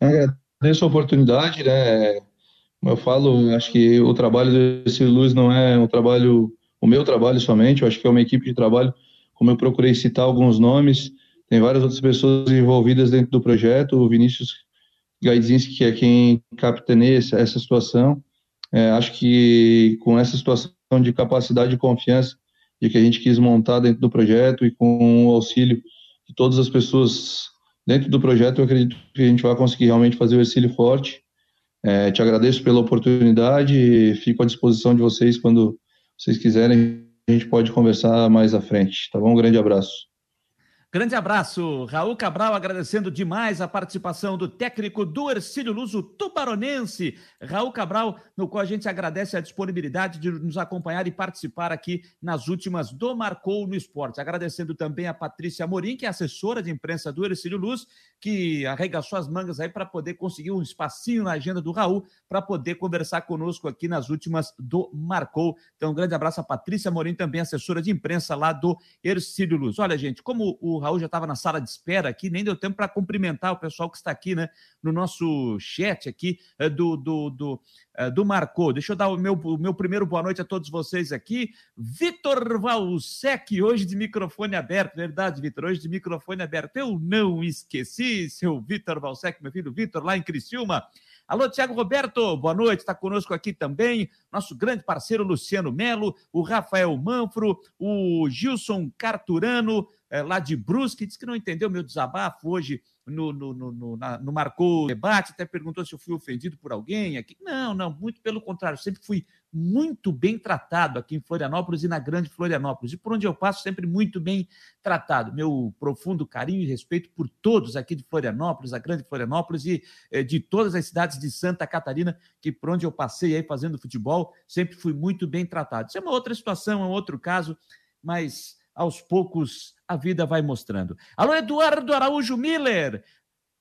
Agradeço a oportunidade, né? Como eu falo, acho que o trabalho desse Luz não é um trabalho, o meu trabalho somente, eu acho que é uma equipe de trabalho, como eu procurei citar alguns nomes, tem várias outras pessoas envolvidas dentro do projeto, o Vinícius Gaidzinski, que é quem capitaneia essa, situação, é, acho que com essa situação de capacidade e confiança de que a gente quis montar dentro do projeto e com o auxílio de todas as pessoas dentro do projeto, eu acredito que a gente vai conseguir realmente fazer o Ercílio forte. É, te agradeço pela oportunidade e fico à disposição de vocês quando vocês quiserem. A gente pode conversar mais à frente, tá bom? Um grande abraço. Grande abraço, Raul Cabral, agradecendo demais a participação do técnico do Ercílio Luso Tubaronense, Raul Cabral, no qual a gente agradece a disponibilidade de nos acompanhar e participar aqui nas últimas do Marcou no Esporte. Agradecendo também a Patrícia Morim, que é assessora de imprensa do Ercílio Luz, que arregaçou as mangas aí para poder conseguir um espacinho na agenda do Raul, para poder conversar conosco aqui nas últimas do Marcou. Então, um grande abraço a Patrícia Morim, também assessora de imprensa lá do Ercílio Luz. Olha, gente, como o Raul já estava na sala de espera aqui, nem deu tempo para cumprimentar o pessoal que está aqui, né, no nosso chat aqui eh, do, do, do, eh, do Marcou. Deixa eu dar o meu, o meu primeiro boa noite a todos vocês aqui. Vitor Valsec, hoje de microfone aberto, verdade, Vitor, hoje de microfone aberto. Eu não esqueci, seu Vitor Valsec, meu filho Vitor, lá em Criciúma. Alô, Tiago Roberto, boa noite, está conosco aqui também. Nosso grande parceiro Luciano Melo, o Rafael Manfro, o Gilson Carturano, é, lá de Brusque, disse que não entendeu meu desabafo hoje no, no, no, no, na, no Marcou Debate, até perguntou se eu fui ofendido por alguém aqui. Não, não, muito pelo contrário, sempre fui muito bem tratado aqui em Florianópolis e na Grande Florianópolis. E por onde eu passo, sempre muito bem tratado. Meu profundo carinho e respeito por todos aqui de Florianópolis, a Grande Florianópolis e eh, de todas as cidades de Santa Catarina, que por onde eu passei aí fazendo futebol, sempre fui muito bem tratado. Isso é uma outra situação, é um outro caso, mas aos poucos a vida vai mostrando. Alô, Eduardo Araújo Miller.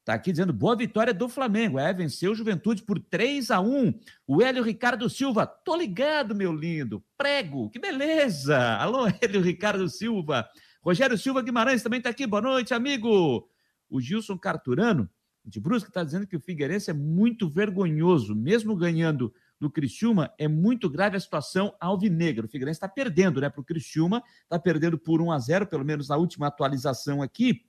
Tá aqui dizendo boa vitória do Flamengo. É, venceu Juventude por 3 a 1 O Hélio Ricardo Silva, tô ligado, meu lindo. Prego, que beleza. Alô, [LAUGHS] Hélio Ricardo Silva. Rogério Silva Guimarães também tá aqui. Boa noite, amigo. O Gilson Carturano, de Brusque, está dizendo que o Figueirense é muito vergonhoso. Mesmo ganhando do Criciúma, é muito grave a situação alvinegra. O Figueirense está perdendo, né, para o Criciúma. Está perdendo por 1 a 0 pelo menos na última atualização aqui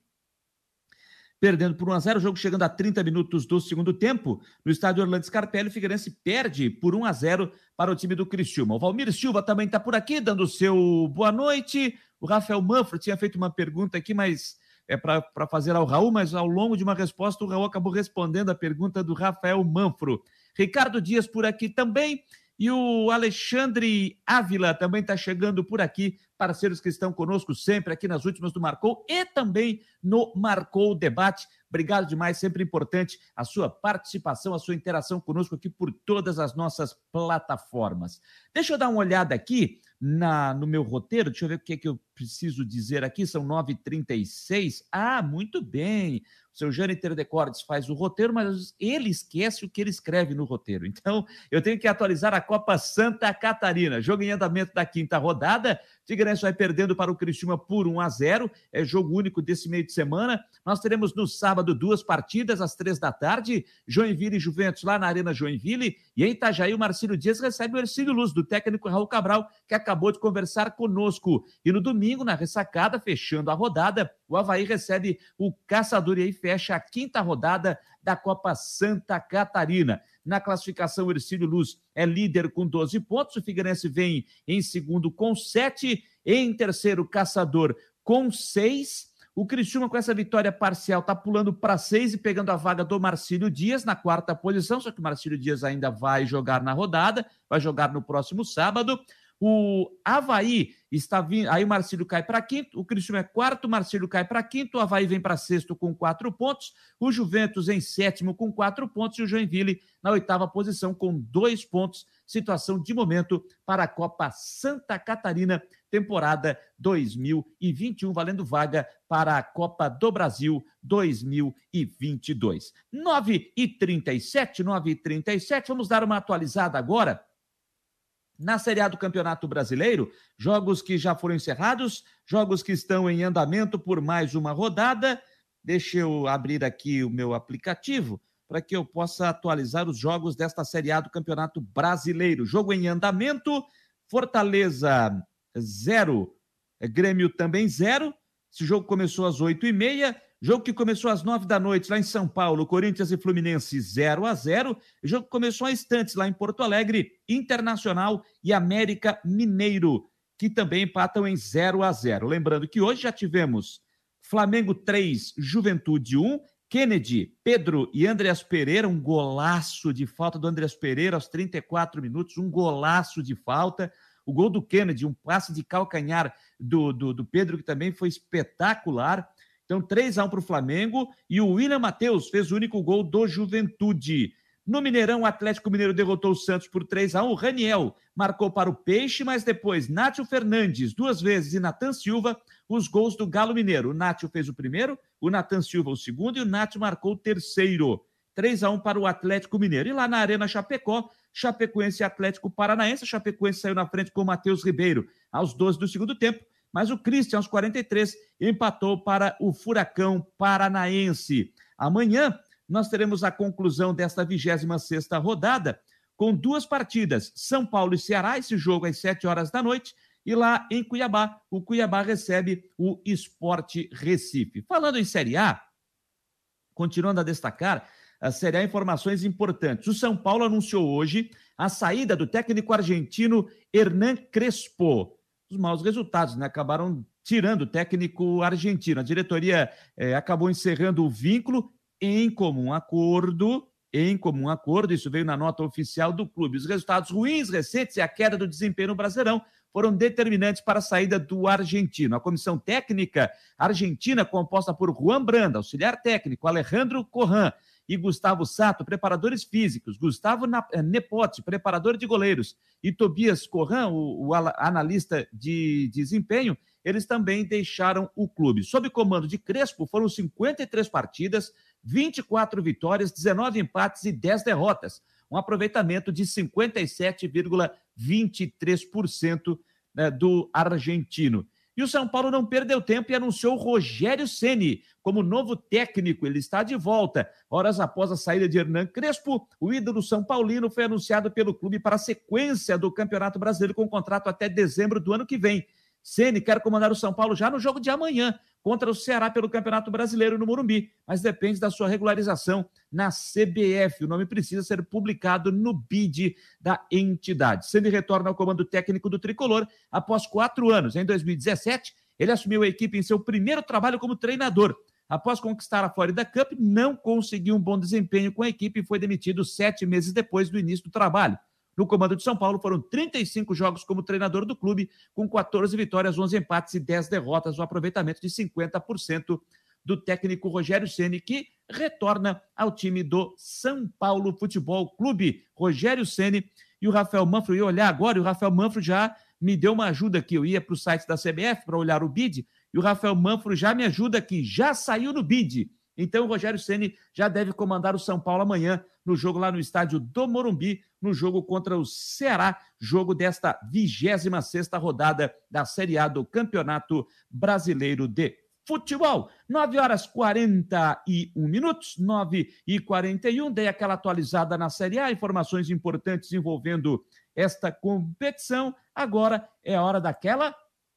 perdendo por 1 a 0 o jogo chegando a 30 minutos do segundo tempo. No estádio Orlando Scarpelli, o Figueirense perde por 1 a 0 para o time do Criciúma. O Valmir Silva também está por aqui, dando o seu boa noite. O Rafael Manfro tinha feito uma pergunta aqui, mas é para fazer ao Raul, mas ao longo de uma resposta o Raul acabou respondendo a pergunta do Rafael Manfro. Ricardo Dias por aqui também. E o Alexandre Ávila também está chegando por aqui, parceiros que estão conosco sempre aqui nas últimas do Marcou e também no Marcou Debate. Obrigado demais, sempre importante a sua participação, a sua interação conosco aqui por todas as nossas plataformas. Deixa eu dar uma olhada aqui na, no meu roteiro, deixa eu ver o que, é que eu preciso dizer aqui, são 9h36. Ah, muito bem o seu Jâniter Decordes faz o roteiro, mas ele esquece o que ele escreve no roteiro. Então, eu tenho que atualizar a Copa Santa Catarina. Jogo em andamento da quinta rodada. Figueirense vai perdendo para o Criciúma por 1 a 0. É jogo único desse meio de semana. Nós teremos no sábado duas partidas às três da tarde. Joinville e Juventus lá na Arena Joinville. E em Itajaí, o Marcílio Dias recebe o Ercílio Luz, do técnico Raul Cabral, que acabou de conversar conosco. E no domingo, na ressacada, fechando a rodada, o Havaí recebe o Caçador e aí fecha a quinta rodada da Copa Santa Catarina. Na classificação, o Ercílio Luz é líder com 12 pontos, o Figueirense vem em segundo com 7, em terceiro, Caçador com 6. O Criciúma, com essa vitória parcial, está pulando para 6 e pegando a vaga do Marcílio Dias na quarta posição, só que o Marcílio Dias ainda vai jogar na rodada, vai jogar no próximo sábado. O Havaí está vindo. Aí o Marcílio cai para quinto, o Cristiano é quarto, o Marcílio cai para quinto, o Havaí vem para sexto com quatro pontos, o Juventus em sétimo com quatro pontos e o Joinville na oitava posição com dois pontos. Situação de momento para a Copa Santa Catarina, temporada 2021, valendo vaga para a Copa do Brasil 2022. 9 e 37, 9 e 37. Vamos dar uma atualizada agora na Série A do Campeonato Brasileiro, jogos que já foram encerrados, jogos que estão em andamento por mais uma rodada. Deixa eu abrir aqui o meu aplicativo para que eu possa atualizar os jogos desta Série A do Campeonato Brasileiro. Jogo em andamento, Fortaleza 0, Grêmio também 0. Esse jogo começou às 8h30. Jogo que começou às nove da noite lá em São Paulo, Corinthians e Fluminense 0 a 0 Jogo que começou há instantes lá em Porto Alegre, Internacional e América Mineiro, que também empatam em 0 a 0 Lembrando que hoje já tivemos Flamengo 3, Juventude 1, Kennedy, Pedro e Andreas Pereira, um golaço de falta do Andreas Pereira aos 34 minutos, um golaço de falta. O gol do Kennedy, um passe de calcanhar do, do, do Pedro, que também foi espetacular. Então, 3 a 1 para o Flamengo e o William Matheus fez o único gol do Juventude. No Mineirão, o Atlético Mineiro derrotou o Santos por 3 a 1 O Raniel marcou para o Peixe, mas depois Nátio Fernandes, duas vezes, e Natan Silva, os gols do Galo Mineiro. O Nátio fez o primeiro, o Natan Silva o segundo e o Nátio marcou o terceiro. 3 a 1 para o Atlético Mineiro. E lá na Arena Chapecó, Chapecoense e Atlético Paranaense. A Chapecoense saiu na frente com o Matheus Ribeiro aos 12 do segundo tempo mas o Christian, aos 43, empatou para o Furacão Paranaense. Amanhã nós teremos a conclusão desta 26 rodada com duas partidas, São Paulo e Ceará, esse jogo às 7 horas da noite, e lá em Cuiabá, o Cuiabá recebe o Esporte Recife. Falando em Série A, continuando a destacar, a Série A informações importantes. O São Paulo anunciou hoje a saída do técnico argentino Hernan Crespo os maus resultados, né? Acabaram tirando o técnico argentino. A diretoria é, acabou encerrando o vínculo em comum acordo. Em comum acordo, isso veio na nota oficial do clube. Os resultados ruins recentes e a queda do desempenho no Brasileirão foram determinantes para a saída do argentino. A comissão técnica argentina, composta por Juan Branda, auxiliar técnico, Alejandro Corran, e Gustavo Sato, preparadores físicos, Gustavo eh, Nepote, preparador de goleiros, e Tobias Corran, o, o analista de desempenho, eles também deixaram o clube. Sob comando de Crespo, foram 53 partidas, 24 vitórias, 19 empates e 10 derrotas. Um aproveitamento de 57,23% né, do argentino. E o São Paulo não perdeu tempo e anunciou Rogério Ceni como novo técnico. Ele está de volta. Horas após a saída de Hernan Crespo, o ídolo São Paulino foi anunciado pelo clube para a sequência do Campeonato Brasileiro com contrato até dezembro do ano que vem. Ceni quer comandar o São Paulo já no jogo de amanhã, contra o Ceará pelo Campeonato Brasileiro no Morumbi, mas depende da sua regularização na CBF. O nome precisa ser publicado no BID da entidade. Ceni retorna ao comando técnico do tricolor após quatro anos. Em 2017, ele assumiu a equipe em seu primeiro trabalho como treinador. Após conquistar a Florida Cup, não conseguiu um bom desempenho com a equipe e foi demitido sete meses depois do início do trabalho. No comando de São Paulo, foram 35 jogos como treinador do clube, com 14 vitórias, 11 empates e 10 derrotas, um aproveitamento de 50% do técnico Rogério Ceni, que retorna ao time do São Paulo Futebol Clube. Rogério Ceni e o Rafael Manfro, eu ia olhar agora, e o Rafael Manfro já me deu uma ajuda aqui. Eu ia para o site da CBF para olhar o bid, e o Rafael Manfro já me ajuda aqui, já saiu no bid. Então o Rogério Ceni já deve comandar o São Paulo amanhã no jogo lá no estádio do Morumbi, no jogo contra o Ceará, jogo desta 26 rodada da Série A do Campeonato Brasileiro de Futebol. 9 horas 41 minutos, 9 e 41. Dei aquela atualizada na Série A, informações importantes envolvendo esta competição. Agora é hora daquela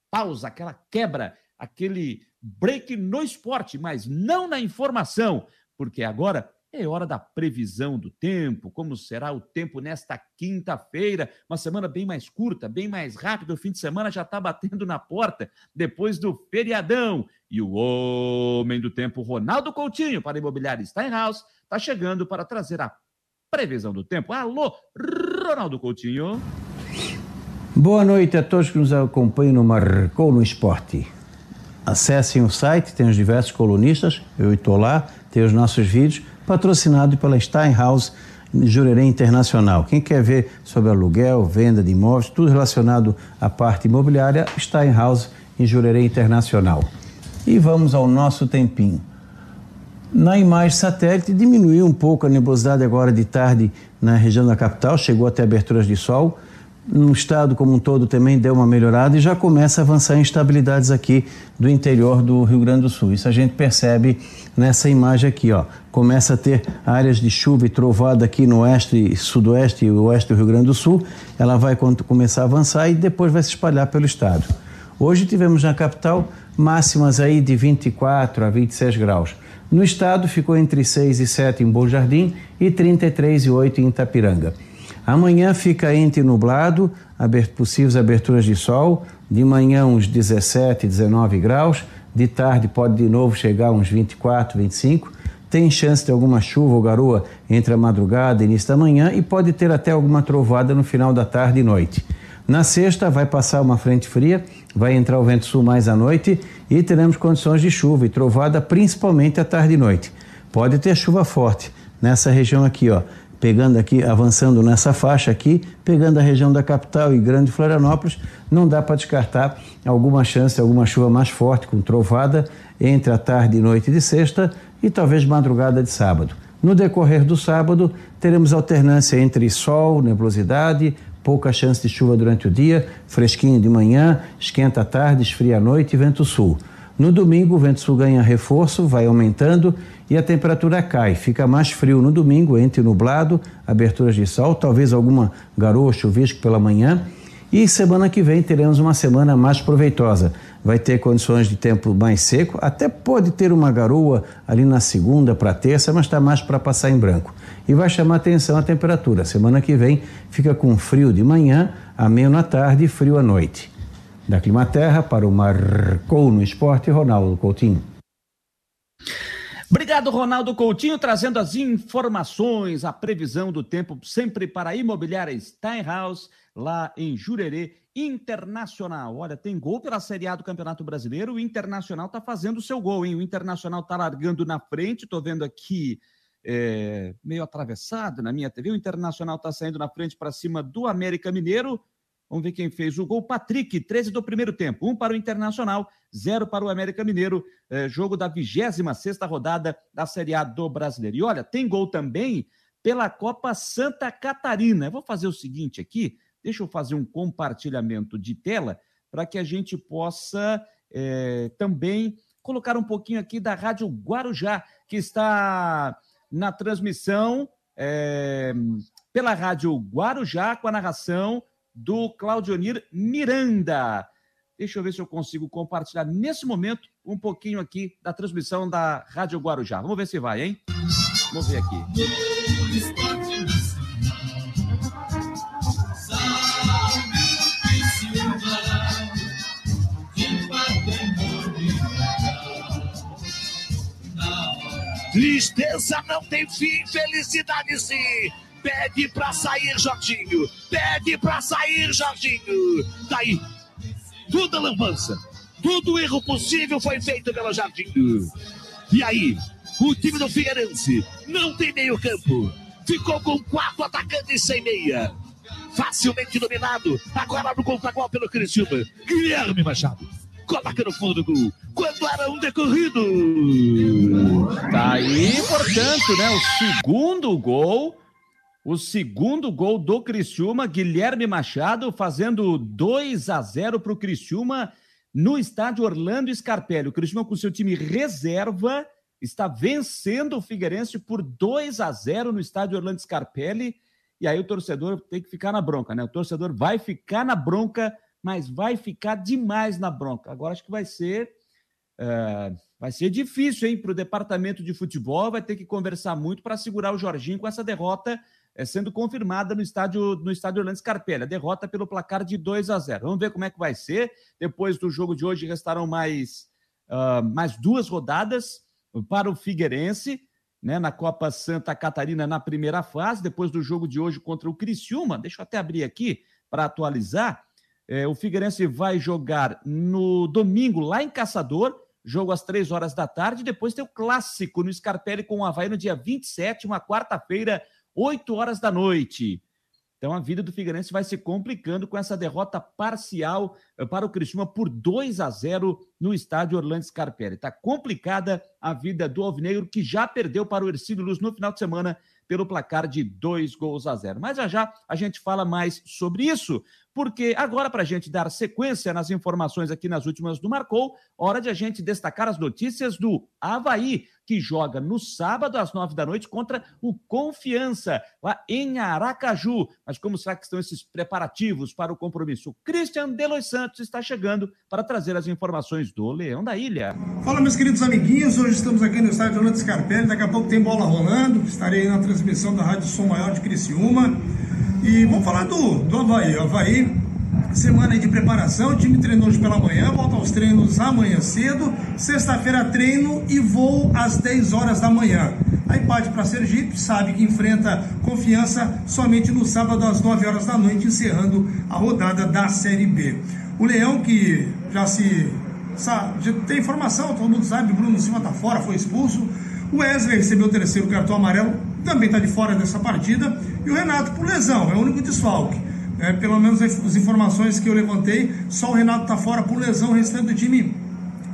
pausa, aquela quebra, aquele break no esporte, mas não na informação, porque agora é hora da previsão do tempo, como será o tempo nesta quinta-feira, uma semana bem mais curta, bem mais rápida, o fim de semana já está batendo na porta, depois do feriadão. E o homem do tempo, Ronaldo Coutinho, para Imobiliária Steinhaus, está chegando para trazer a previsão do tempo. Alô, Ronaldo Coutinho. Boa noite a todos que nos acompanham no Marcou no Esporte. Acessem o site, tem os diversos colunistas, eu estou lá, tem os nossos vídeos, patrocinado pela Steinhaus Jurerê Internacional. Quem quer ver sobre aluguel, venda de imóveis, tudo relacionado à parte imobiliária, Steinhaus em Jurerê Internacional. E vamos ao nosso tempinho. Na imagem satélite diminuiu um pouco a nebulosidade agora de tarde na região da capital, chegou até aberturas de sol no estado como um todo também deu uma melhorada e já começa a avançar instabilidades aqui do interior do Rio Grande do Sul. Isso a gente percebe nessa imagem aqui, ó. Começa a ter áreas de chuva e trovada aqui no oeste, sudoeste e oeste do Rio Grande do Sul. Ela vai começar a avançar e depois vai se espalhar pelo estado. Hoje tivemos na capital máximas aí de 24 a 26 graus. No estado ficou entre 6 e 7 em Bom Jardim e 33 e 8 em Itapiranga. Amanhã fica entre nublado, abert, possíveis aberturas de sol, de manhã uns 17, 19 graus, de tarde pode de novo chegar uns 24, 25. Tem chance de alguma chuva ou garoa entre a madrugada e início da manhã e pode ter até alguma trovada no final da tarde e noite. Na sexta vai passar uma frente fria, vai entrar o vento sul mais à noite e teremos condições de chuva e trovada principalmente à tarde e noite. Pode ter chuva forte nessa região aqui, ó pegando aqui, avançando nessa faixa aqui, pegando a região da capital e Grande Florianópolis, não dá para descartar alguma chance, alguma chuva mais forte com trovada entre a tarde e noite de sexta e talvez madrugada de sábado. No decorrer do sábado, teremos alternância entre sol, nebulosidade, pouca chance de chuva durante o dia, fresquinho de manhã, esquenta à tarde, esfria à noite e vento sul. No domingo, o vento sul ganha reforço, vai aumentando e a temperatura cai. Fica mais frio no domingo, entre nublado, aberturas de sol, talvez alguma garoa, chuvisco pela manhã. E semana que vem teremos uma semana mais proveitosa. Vai ter condições de tempo mais seco, até pode ter uma garoa ali na segunda para terça, mas está mais para passar em branco. E vai chamar atenção a temperatura. Semana que vem fica com frio de manhã, ameno à tarde e frio à noite. Da Climaterra para o Marcou no Esporte, Ronaldo Coutinho. Obrigado, Ronaldo Coutinho, trazendo as informações, a previsão do tempo, sempre para a imobiliária Steinhaus, lá em Jurerê Internacional. Olha, tem gol pela Série A do Campeonato Brasileiro, o Internacional está fazendo o seu gol, hein? O Internacional está largando na frente, estou vendo aqui é, meio atravessado na minha TV, o Internacional está saindo na frente para cima do América Mineiro, Vamos ver quem fez o gol. Patrick, 13 do primeiro tempo. Um para o Internacional, zero para o América Mineiro. É, jogo da 26 rodada da Série A do Brasileiro. E olha, tem gol também pela Copa Santa Catarina. Eu vou fazer o seguinte aqui. Deixa eu fazer um compartilhamento de tela para que a gente possa é, também colocar um pouquinho aqui da Rádio Guarujá, que está na transmissão é, pela Rádio Guarujá, com a narração do Claudionir Miranda. Deixa eu ver se eu consigo compartilhar nesse momento um pouquinho aqui da transmissão da Rádio Guarujá. Vamos ver se vai, hein? Vamos ver aqui. Tristeza não tem fim, felicidade sim. Pede pra sair, Jorginho. Pede pra sair, Jorginho. Daí, tá toda lambança, todo erro possível foi feito pelo Jorginho. E aí, o time do Figueirense não tem meio campo. Ficou com quatro atacantes sem meia. Facilmente dominado. Agora no contra-gol pelo Criciúma. Guilherme Machado coloca no fundo do gol. Quando era um decorrido. Tá aí, portanto, né? O segundo gol. O segundo gol do Criciúma, Guilherme Machado fazendo 2 a 0 para o Criciúma no estádio Orlando Scarpelli. O Criciúma com seu time reserva está vencendo o Figueirense por 2 a 0 no estádio Orlando Scarpelli. E aí o torcedor tem que ficar na bronca, né? O torcedor vai ficar na bronca mas vai ficar demais na bronca. Agora acho que vai ser. É, vai ser difícil, hein, para o departamento de futebol. Vai ter que conversar muito para segurar o Jorginho com essa derrota é, sendo confirmada no estádio no estádio Orlando Scarpelli. A derrota pelo placar de 2 a 0. Vamos ver como é que vai ser. Depois do jogo de hoje restarão mais, uh, mais duas rodadas para o Figueirense. Né, na Copa Santa Catarina na primeira fase, depois do jogo de hoje contra o Criciúma. Deixa eu até abrir aqui para atualizar. É, o Figueirense vai jogar no domingo lá em Caçador, jogo às três horas da tarde. Depois tem o clássico no Scarpelli com o Havaí no dia 27, uma quarta-feira, 8 horas da noite. Então a vida do Figueirense vai se complicando com essa derrota parcial eh, para o Criciúma por 2 a 0 no estádio Orlando Scarpelli. Está complicada a vida do Alvinegro, que já perdeu para o Ercílio Luz no final de semana pelo placar de dois gols a zero. Mas já já a gente fala mais sobre isso, porque agora, para a gente dar sequência nas informações aqui nas últimas do Marcou, hora de a gente destacar as notícias do Havaí, que joga no sábado às nove da noite contra o Confiança, lá em Aracaju. Mas como será que estão esses preparativos para o compromisso? O Christian Delois Santos está chegando para trazer as informações do Leão da Ilha. Fala, meus queridos amiguinhos, hoje estamos aqui no estádio Orlando Scarpelli, daqui a pouco tem bola rolando, estarei na transmissão da Rádio Som Maior de Criciúma. E vamos falar do, do Havaí. O Havaí, semana de preparação, o time treinou hoje pela manhã, volta aos treinos amanhã cedo. Sexta-feira treino e voo às 10 horas da manhã. Aí parte para Sergipe, sabe que enfrenta confiança somente no sábado às 9 horas da noite, encerrando a rodada da Série B. O Leão, que já se. Já tem informação, todo mundo sabe, Bruno Silva está fora, foi expulso. O Wesley recebeu o terceiro cartão amarelo, também está de fora dessa partida. E o Renato por lesão, é o único desfalque. É, pelo menos as informações que eu levantei, só o Renato está fora por lesão, o restante do time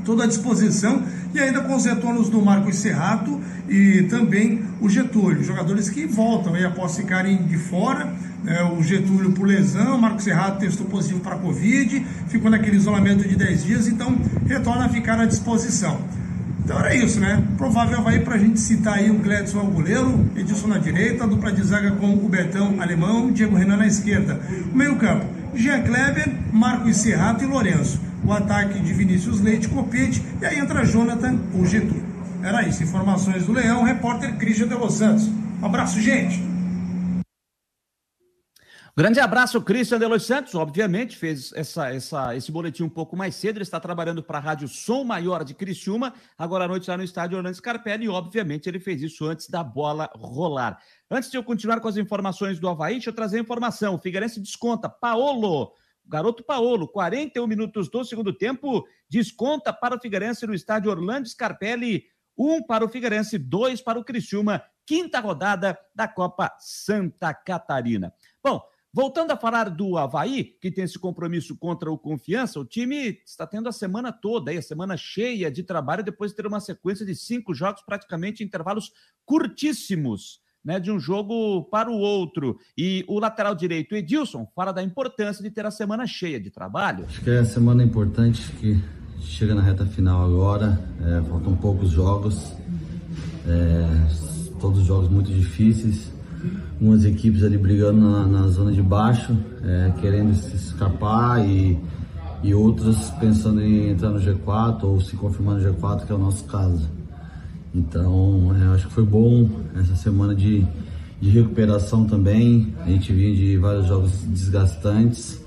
toda à disposição. E ainda com os retornos do Marcos Serrato e também o Getúlio, jogadores que voltam aí após ficarem de fora. É, o Getúlio por lesão, o Marcos Serrato testou positivo para a Covid, ficou naquele isolamento de 10 dias, então retorna a ficar à disposição. Então era isso, né? Provável Havaí para a gente citar aí o Gledson ao goleiro, Edilson na direita, dupla de zaga com o Betão alemão, Diego Renan na esquerda. Meio campo, Jean Kleber, Marcos Serrato e Lourenço. O ataque de Vinícius Leite, Copete, e aí entra Jonathan ou Getúlio. Era isso, informações do Leão, repórter Christian de Los Santos. Um abraço, gente! Grande abraço, Cristian de Los Santos. Obviamente, fez essa, essa, esse boletim um pouco mais cedo. Ele está trabalhando para a Rádio Som Maior de Criciúma, agora à noite lá no estádio Orlando Scarpelli. E, obviamente, ele fez isso antes da bola rolar. Antes de eu continuar com as informações do Havaí, deixa eu trazer a informação. O Figueirense desconta. Paolo, garoto Paolo, 41 minutos do segundo tempo, desconta para o Figueirense no estádio Orlando Scarpelli. Um para o Figueirense, dois para o Criciúma. Quinta rodada da Copa Santa Catarina. Bom, Voltando a falar do Havaí, que tem esse compromisso contra o Confiança, o time está tendo a semana toda, aí, a semana cheia de trabalho, depois de ter uma sequência de cinco jogos, praticamente em intervalos curtíssimos. Né, de um jogo para o outro. E o lateral direito, Edilson, fala da importância de ter a semana cheia de trabalho. Acho que é a semana importante que chega na reta final agora, é, faltam poucos jogos, é, todos os jogos muito difíceis, umas equipes ali brigando na, na zona de baixo, é, querendo se escapar e, e outras pensando em entrar no G4 ou se confirmar no G4, que é o nosso caso. Então, é, acho que foi bom essa semana de, de recuperação também. A gente vinha de vários jogos desgastantes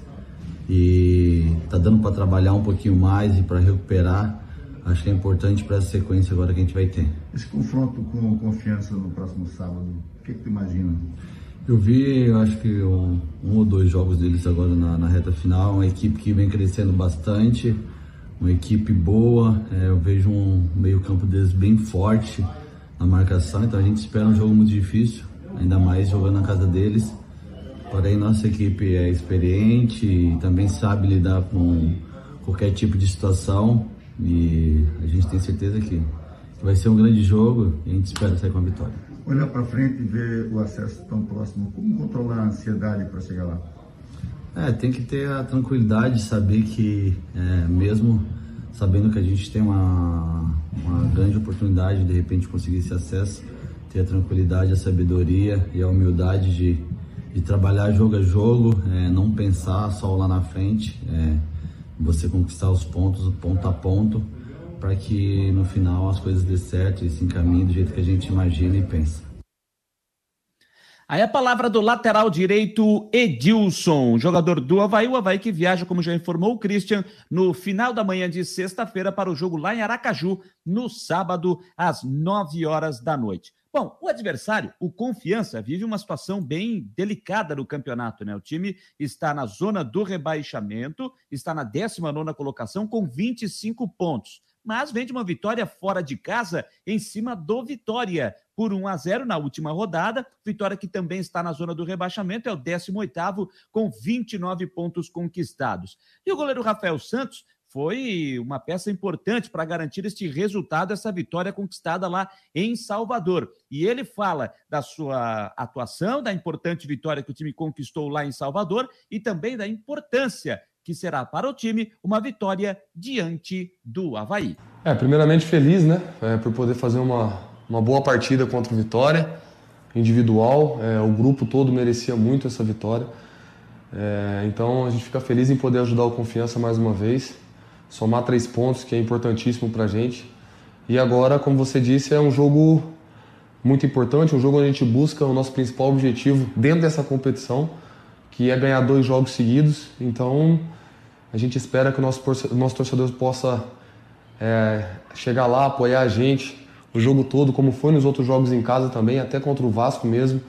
e tá dando para trabalhar um pouquinho mais e para recuperar. Acho que é importante para essa sequência agora que a gente vai ter. Esse confronto com confiança no próximo sábado, que, que tu imagina? Eu vi, eu acho que um, um, ou dois jogos deles agora na, na, reta final, uma equipe que vem crescendo bastante, uma equipe boa, é, eu vejo um meio campo deles bem forte na marcação, então a gente espera um jogo muito difícil, ainda mais jogando na casa deles. Porém, nossa equipe é experiente e também sabe lidar com qualquer tipo de situação e a gente tem certeza que vai ser um grande jogo e a gente espera sair com a vitória. Olhar para frente e ver o acesso tão próximo, como controlar a ansiedade para chegar lá? É, tem que ter a tranquilidade de saber que, é, mesmo sabendo que a gente tem uma, uma grande oportunidade de, de repente conseguir esse acesso, ter a tranquilidade, a sabedoria e a humildade de de trabalhar jogo a jogo, é, não pensar só lá na frente, é, você conquistar os pontos ponto a ponto, para que no final as coisas dê certo e se encaminhem do jeito que a gente imagina e pensa. Aí a palavra do lateral direito Edilson, jogador do Havaí, o Havaí que viaja, como já informou o Christian, no final da manhã de sexta-feira para o jogo lá em Aracaju, no sábado, às nove horas da noite. Bom, o adversário, o Confiança, vive uma situação bem delicada no campeonato, né? O time está na zona do rebaixamento, está na 19 colocação com 25 pontos, mas vem de uma vitória fora de casa em cima do Vitória por 1 a 0 na última rodada. Vitória que também está na zona do rebaixamento, é o 18º com 29 pontos conquistados. E o goleiro Rafael Santos foi uma peça importante para garantir este resultado, essa vitória conquistada lá em Salvador. E ele fala da sua atuação, da importante vitória que o time conquistou lá em Salvador e também da importância que será para o time uma vitória diante do Havaí. É, primeiramente feliz, né, é, por poder fazer uma, uma boa partida contra o Vitória, individual, é, o grupo todo merecia muito essa vitória. É, então a gente fica feliz em poder ajudar o Confiança mais uma vez somar três pontos, que é importantíssimo para a gente. E agora, como você disse, é um jogo muito importante, um jogo onde a gente busca o nosso principal objetivo dentro dessa competição, que é ganhar dois jogos seguidos. Então, a gente espera que o nosso, nosso torcedor possa é, chegar lá, apoiar a gente o jogo todo, como foi nos outros jogos em casa também, até contra o Vasco mesmo,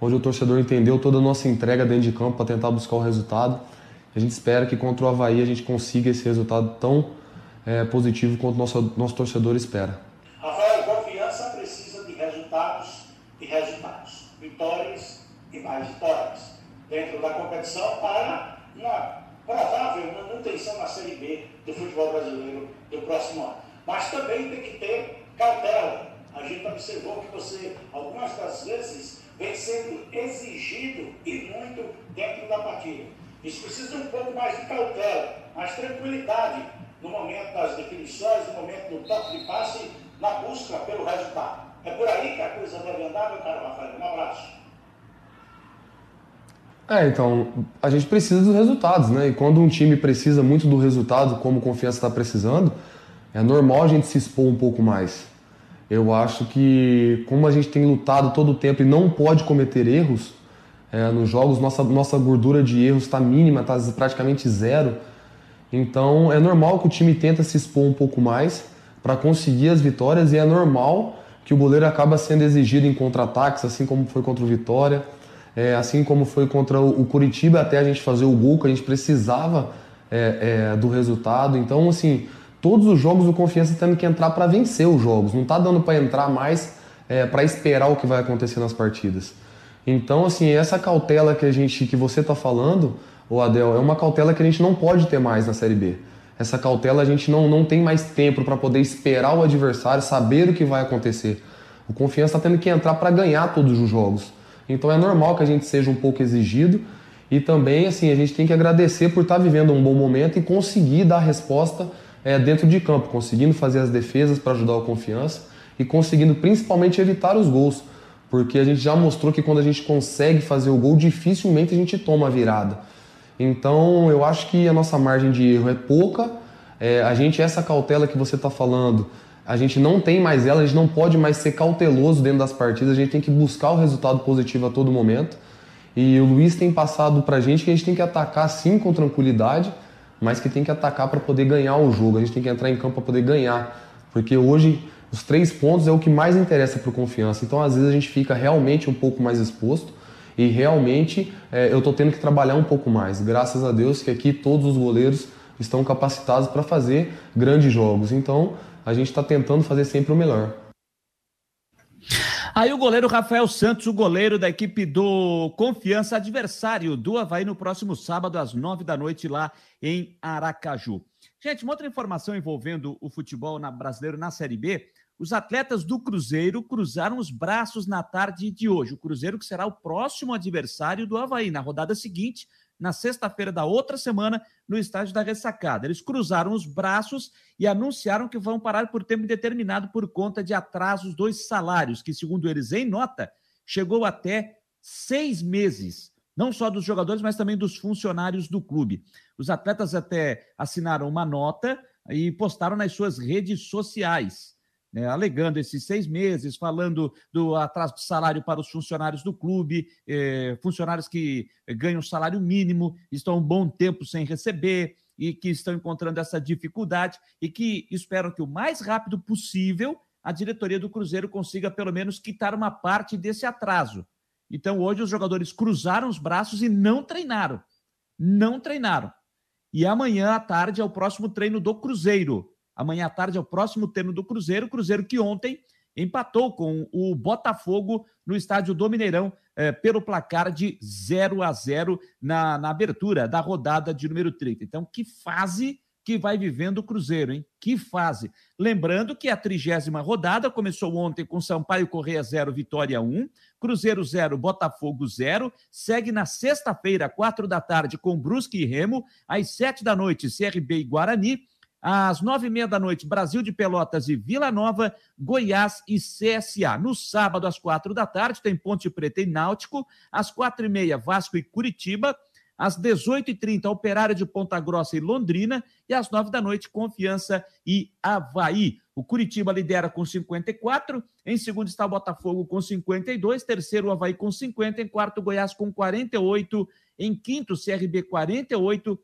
onde o torcedor entendeu toda a nossa entrega dentro de campo para tentar buscar o resultado. A gente espera que contra o Havaí a gente consiga esse resultado tão é, positivo quanto nosso, nosso torcedor espera. Rafael, confiança precisa de resultados e resultados. Vitórias e mais vitórias. Dentro da competição para uma provável manutenção na Série B do futebol brasileiro do próximo ano. Mas também tem que ter cautela. A gente observou que você, algumas das vezes, vem sendo exigido e muito dentro da partida. Isso precisa um pouco mais de cautela, mais tranquilidade no momento das definições, no momento do toque de passe, na busca pelo resultado. É por aí que a coisa deve andar, meu caro Rafael. Um abraço. É, então, a gente precisa dos resultados, né? E quando um time precisa muito do resultado, como Confiança está precisando, é normal a gente se expor um pouco mais. Eu acho que, como a gente tem lutado todo o tempo e não pode cometer erros, é, nos jogos, nossa, nossa gordura de erros está mínima, está praticamente zero. Então é normal que o time tenta se expor um pouco mais para conseguir as vitórias e é normal que o goleiro acaba sendo exigido em contra-ataques, assim como foi contra o Vitória, é, assim como foi contra o, Curitiba até a gente fazer o gol que a gente precisava é, é, do resultado. Então, assim, todos os jogos o Confiança tendo que entrar para vencer os jogos, não está dando para entrar mais é, para esperar o que vai acontecer nas partidas. Então, assim, essa cautela que a gente, que você está falando, o Adel, é uma cautela que a gente não pode ter mais na Série B. Essa cautela a gente não, não tem mais tempo para poder esperar o adversário, saber o que vai acontecer. O Confiança está tendo que entrar para ganhar todos os jogos. Então é normal que a gente seja um pouco exigido e também assim a gente tem que agradecer por estar vivendo um bom momento e conseguir dar resposta é, dentro de campo, conseguindo fazer as defesas para ajudar o Confiança e conseguindo principalmente evitar os gols, porque a gente já mostrou que quando a gente consegue fazer o gol, dificilmente a gente toma a virada. Então eu acho que a nossa margem de erro é pouca. É, a gente, essa cautela que você está falando, a gente não tem mais ela, a gente não pode mais ser cauteloso dentro das partidas, a gente tem que buscar o resultado positivo a todo momento. E o Luiz tem passado para a gente que a gente tem que atacar sim com tranquilidade, mas que tem que atacar para poder ganhar o jogo, a gente tem que entrar em campo para poder ganhar. Porque hoje os três pontos é o que mais interessa para confiança. Então às vezes a gente fica realmente um pouco mais exposto e realmente é, eu estou tendo que trabalhar um pouco mais. Graças a Deus que aqui todos os goleiros estão capacitados para fazer grandes jogos. Então a gente está tentando fazer sempre o melhor. Aí o goleiro Rafael Santos, o goleiro da equipe do Confiança, adversário do Havaí no próximo sábado, às nove da noite, lá em Aracaju. Gente, uma outra informação envolvendo o futebol na, brasileiro na Série B. Os atletas do Cruzeiro cruzaram os braços na tarde de hoje. O Cruzeiro que será o próximo adversário do Havaí na rodada seguinte, na sexta-feira da outra semana, no estádio da Ressacada. Eles cruzaram os braços e anunciaram que vão parar por tempo indeterminado por conta de atrasos dos salários, que, segundo eles, em nota, chegou até seis meses. Não só dos jogadores, mas também dos funcionários do clube. Os atletas até assinaram uma nota e postaram nas suas redes sociais né, alegando esses seis meses, falando do atraso de salário para os funcionários do clube, eh, funcionários que ganham salário mínimo, estão um bom tempo sem receber e que estão encontrando essa dificuldade e que esperam que o mais rápido possível a diretoria do Cruzeiro consiga pelo menos quitar uma parte desse atraso. Então hoje os jogadores cruzaram os braços e não treinaram. Não treinaram. E amanhã à tarde é o próximo treino do Cruzeiro. Amanhã à tarde é o próximo treino do Cruzeiro. Cruzeiro que ontem empatou com o Botafogo no estádio do Mineirão eh, pelo placar de 0 a 0 na, na abertura da rodada de número 30. Então, que fase que vai vivendo o Cruzeiro, hein? Que fase. Lembrando que a trigésima rodada começou ontem com Sampaio Correia 0, Vitória 1, Cruzeiro 0, Botafogo 0, segue na sexta-feira, quatro da tarde, com Brusque e Remo, às sete da noite, CRB e Guarani, às nove e meia da noite, Brasil de Pelotas e Vila Nova, Goiás e CSA. No sábado, às quatro da tarde, tem Ponte Preta e Náutico. Às quatro e meia, Vasco e Curitiba. Às 18h30, Operário de Ponta Grossa e Londrina. E às nove da noite, Confiança e Havaí. O Curitiba lidera com 54. Em segundo está o Botafogo com 52. Terceiro, o Havaí com 50. Em quarto, Goiás com 48. Em quinto, CRB 48.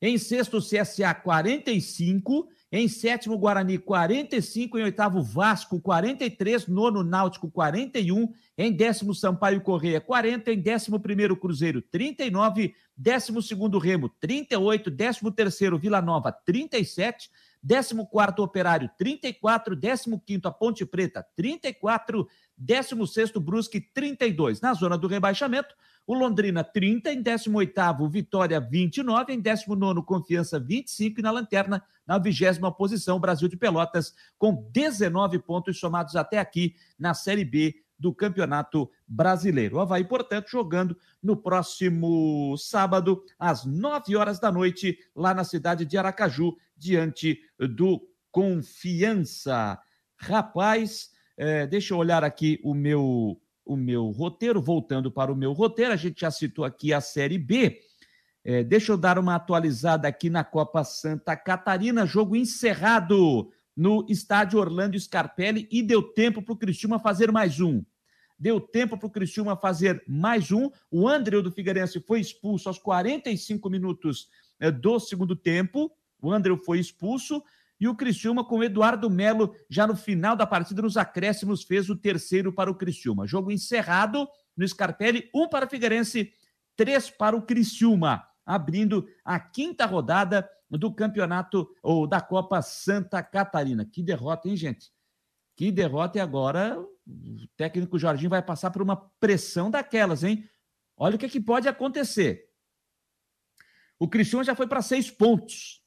Em sexto, CSA 45. Em sétimo, Guarani 45. Em oitavo, Vasco 43. Nono, Náutico 41. Em décimo, Sampaio Correia 40. Em décimo primeiro, Cruzeiro 39. Décimo segundo, Remo 38. Décimo terceiro, Vila Nova 37. 14 Operário, 34. 15 a Ponte Preta, 34. 16 Brusque, 32. Na zona do rebaixamento, o Londrina 30, em 18º Vitória 29, em 19º Confiança 25 e na lanterna, na vigésima posição, Brasil de Pelotas com 19 pontos somados até aqui na Série B do Campeonato Brasileiro. O Havaí, portanto, jogando no próximo sábado, às 9 horas da noite, lá na cidade de Aracaju, diante do Confiança. Rapaz, é, deixa eu olhar aqui o meu o meu roteiro, voltando para o meu roteiro, a gente já citou aqui a Série B. É, deixa eu dar uma atualizada aqui na Copa Santa Catarina, jogo encerrado no estádio Orlando Scarpelli e deu tempo para o Cristiúma fazer mais um. Deu tempo para o Cristiúma fazer mais um. O André do Figueirense foi expulso aos 45 minutos é, do segundo tempo. O André foi expulso e o Criciúma com o Eduardo Melo já no final da partida, nos acréscimos, fez o terceiro para o Criciúma. Jogo encerrado no Scarpelli, um para Figueirense, três para o Criciúma, abrindo a quinta rodada do campeonato ou da Copa Santa Catarina. Que derrota, hein, gente? Que derrota e agora o técnico Jorginho vai passar por uma pressão daquelas, hein? Olha o que, é que pode acontecer. O Cristiano já foi para seis pontos,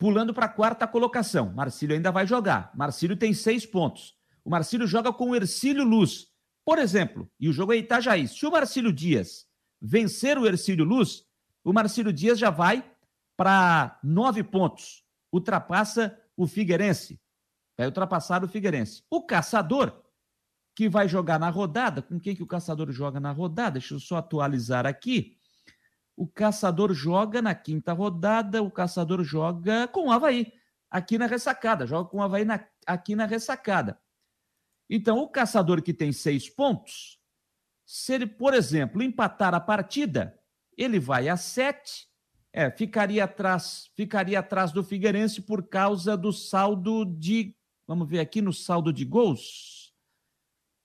pulando para a quarta colocação. Marcílio ainda vai jogar. Marcílio tem seis pontos. O Marcílio joga com o Ercílio Luz. Por exemplo, e o jogo é Itajaí. Se o Marcílio Dias vencer o Ercílio Luz, o Marcílio Dias já vai para nove pontos. Ultrapassa o Figueirense. Vai ultrapassar o Figueirense. O Caçador, que vai jogar na rodada, com quem que o Caçador joga na rodada? Deixa eu só atualizar aqui. O Caçador joga na quinta rodada, o Caçador joga com o Havaí, aqui na ressacada. Joga com o Havaí na, aqui na ressacada. Então, o Caçador que tem seis pontos, se ele, por exemplo, empatar a partida, ele vai a sete é, ficaria atrás, ficaria atrás do Figueirense por causa do saldo de. Vamos ver aqui no saldo de gols.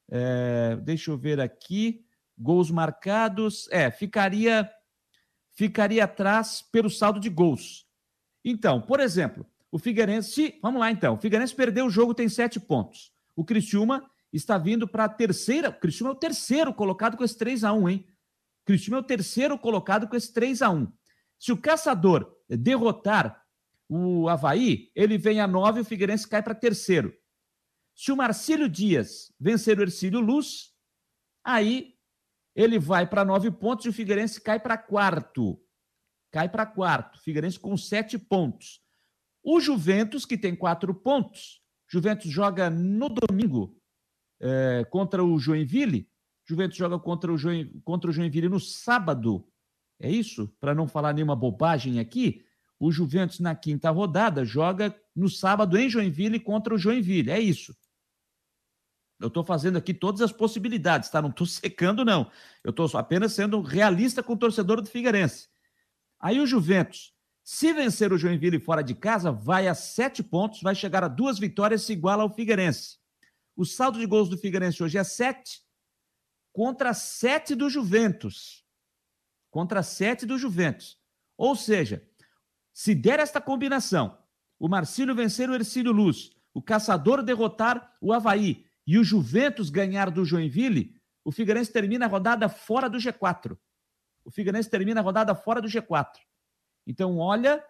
É, deixa eu ver aqui. Gols marcados. É, ficaria ficaria atrás pelo saldo de gols. Então, por exemplo, o Figueirense. Vamos lá então. O Figueirense perdeu o jogo, tem sete pontos. O Criciúma está vindo para a terceira. O Criciúma é o terceiro colocado com esse 3 a 1 hein? O Criciúma é o terceiro colocado com esse 3 a 1 se o caçador derrotar o Havaí, ele vem a nove e o Figueirense cai para terceiro. Se o Marcílio Dias vencer o Ercílio Luz, aí ele vai para nove pontos e o Figueirense cai para quarto. Cai para quarto. Figueirense com sete pontos. O Juventus, que tem quatro pontos, Juventus joga no domingo é, contra o Joinville. Juventus joga contra o, Join, contra o Joinville no sábado, é isso? Para não falar nenhuma bobagem aqui, o Juventus na quinta rodada joga no sábado em Joinville contra o Joinville. É isso. Eu estou fazendo aqui todas as possibilidades, tá? Não estou [LAUGHS] secando, não. Eu estou apenas sendo realista com o torcedor do Figueirense. Aí o Juventus, se vencer o Joinville fora de casa, vai a sete pontos, vai chegar a duas vitórias, se iguala ao Figueirense. O saldo de gols do Figueirense hoje é sete contra sete do Juventus contra sete do Juventus. Ou seja, se der esta combinação, o Marcílio vencer o Ercílio Luz, o Caçador derrotar o Havaí e o Juventus ganhar do Joinville, o Figueirense termina a rodada fora do G4. O Figueirense termina a rodada fora do G4. Então, olha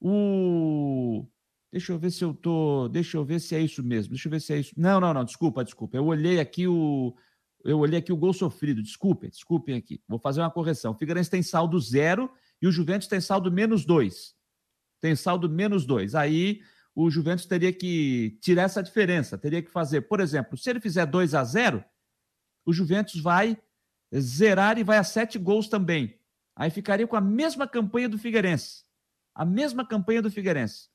o. Deixa eu ver se eu tô. Deixa eu ver se é isso mesmo. Deixa eu ver se é isso. Não, não, não. Desculpa, desculpa. Eu olhei aqui o eu olhei aqui o gol sofrido, desculpem, desculpem aqui. Vou fazer uma correção. O Figueirense tem saldo zero e o Juventus tem saldo menos dois. Tem saldo menos dois. Aí o Juventus teria que tirar essa diferença, teria que fazer, por exemplo, se ele fizer 2 a 0 o Juventus vai zerar e vai a sete gols também. Aí ficaria com a mesma campanha do Figueirense. A mesma campanha do Figueirense.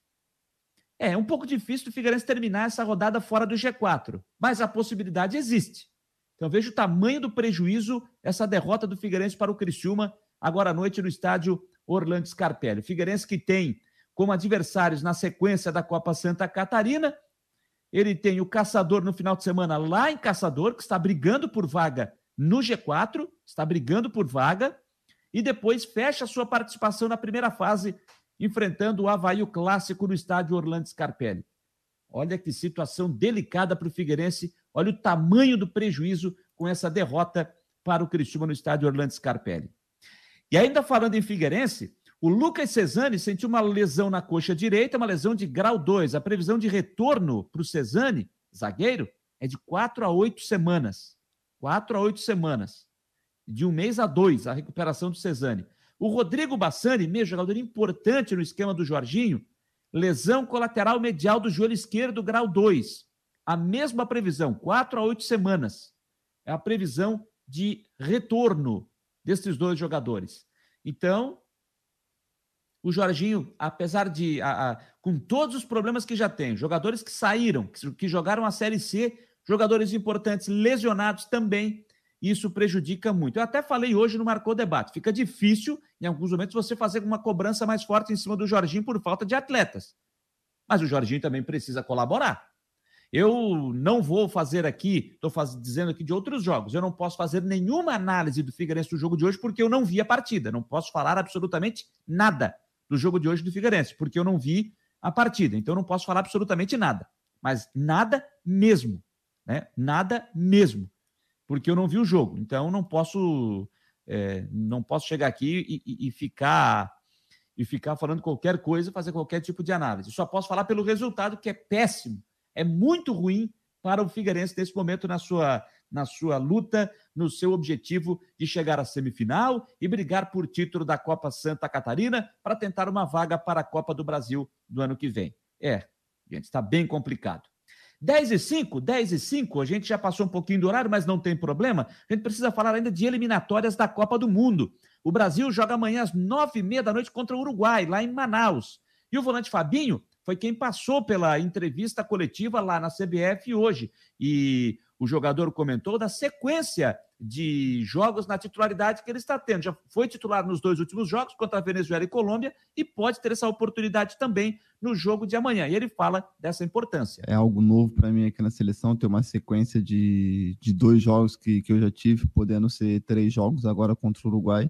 É um pouco difícil do Figueirense terminar essa rodada fora do G4, mas a possibilidade existe. Então veja o tamanho do prejuízo essa derrota do Figueirense para o Criciúma agora à noite no estádio Orlando Scarpelli. O Figueirense que tem como adversários na sequência da Copa Santa Catarina, ele tem o Caçador no final de semana lá em Caçador, que está brigando por vaga no G4, está brigando por vaga, e depois fecha sua participação na primeira fase, enfrentando o Havaí o Clássico no estádio Orlando Scarpelli. Olha que situação delicada para o Figueirense Olha o tamanho do prejuízo com essa derrota para o Criciúma no estádio Orlando Scarpelli. E ainda falando em Figueirense, o Lucas Cesani sentiu uma lesão na coxa direita, uma lesão de grau 2. A previsão de retorno para o Cesani, zagueiro, é de 4 a 8 semanas. 4 a 8 semanas. De um mês a dois, a recuperação do Cesani. O Rodrigo Bassani, meio jogador importante no esquema do Jorginho, lesão colateral medial do joelho esquerdo, grau 2 a mesma previsão, quatro a oito semanas. É a previsão de retorno desses dois jogadores. Então, o Jorginho, apesar de. A, a, com todos os problemas que já tem, jogadores que saíram, que, que jogaram a Série C, jogadores importantes lesionados também, isso prejudica muito. Eu até falei hoje no Marcou Debate. Fica difícil, em alguns momentos, você fazer uma cobrança mais forte em cima do Jorginho por falta de atletas. Mas o Jorginho também precisa colaborar. Eu não vou fazer aqui, estou dizendo aqui de outros jogos, eu não posso fazer nenhuma análise do Figueirense do jogo de hoje porque eu não vi a partida. Não posso falar absolutamente nada do jogo de hoje do Figueirense, porque eu não vi a partida. Então eu não posso falar absolutamente nada. Mas nada mesmo, né? Nada mesmo. Porque eu não vi o jogo. Então não posso é, não posso chegar aqui e, e, e, ficar e ficar falando qualquer coisa, fazer qualquer tipo de análise. Só posso falar pelo resultado que é péssimo, é muito ruim para o Figueirense nesse momento na sua na sua luta, no seu objetivo de chegar à semifinal e brigar por título da Copa Santa Catarina para tentar uma vaga para a Copa do Brasil do ano que vem. É, gente, está bem complicado. 10 e 5, 10 e 5, a gente já passou um pouquinho do horário, mas não tem problema. A gente precisa falar ainda de eliminatórias da Copa do Mundo. O Brasil joga amanhã às nove e meia da noite contra o Uruguai, lá em Manaus. E o volante Fabinho foi quem passou pela entrevista coletiva lá na CBF hoje. E o jogador comentou da sequência de jogos na titularidade que ele está tendo. Já foi titular nos dois últimos jogos, contra a Venezuela e Colômbia, e pode ter essa oportunidade também no jogo de amanhã. E ele fala dessa importância. É algo novo para mim aqui na seleção, ter uma sequência de, de dois jogos que, que eu já tive, podendo ser três jogos agora contra o Uruguai.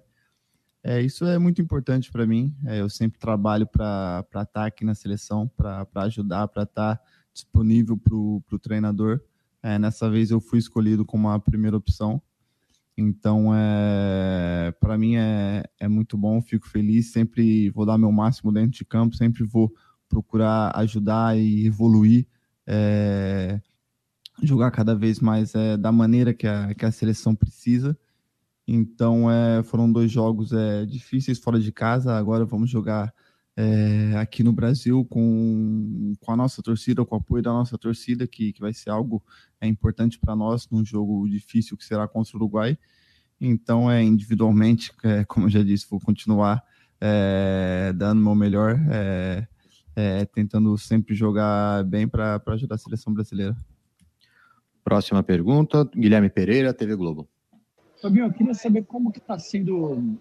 É, isso é muito importante para mim. É, eu sempre trabalho para estar tá aqui na seleção, para ajudar, para estar tá disponível para o treinador. É, nessa vez eu fui escolhido como a primeira opção. Então, é, para mim é, é muito bom, fico feliz. Sempre vou dar meu máximo dentro de campo, sempre vou procurar ajudar e evoluir, é, jogar cada vez mais é, da maneira que a, que a seleção precisa. Então, é, foram dois jogos é, difíceis fora de casa. Agora vamos jogar é, aqui no Brasil com, com a nossa torcida, com o apoio da nossa torcida, que, que vai ser algo é, importante para nós num jogo difícil que será contra o Uruguai. Então, é individualmente, é, como eu já disse, vou continuar é, dando o meu melhor, é, é, tentando sempre jogar bem para ajudar a seleção brasileira. Próxima pergunta, Guilherme Pereira, TV Globo. Fabinho, eu queria saber como que está sendo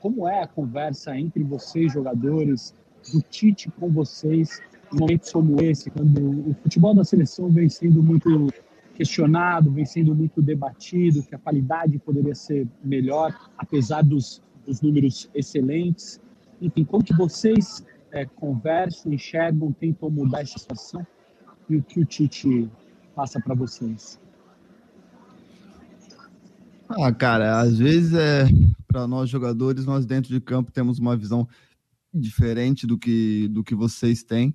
como é a conversa entre vocês, jogadores, do Tite com vocês, em momentos como esse, quando o futebol da seleção vem sendo muito questionado, vem sendo muito debatido, que a qualidade poderia ser melhor, apesar dos, dos números excelentes. Enfim, como que vocês é, conversam, enxergam, tentam mudar essa situação e o que o Tite passa para vocês? Ah, cara, às vezes é para nós jogadores, nós dentro de campo temos uma visão diferente do que, do que vocês têm.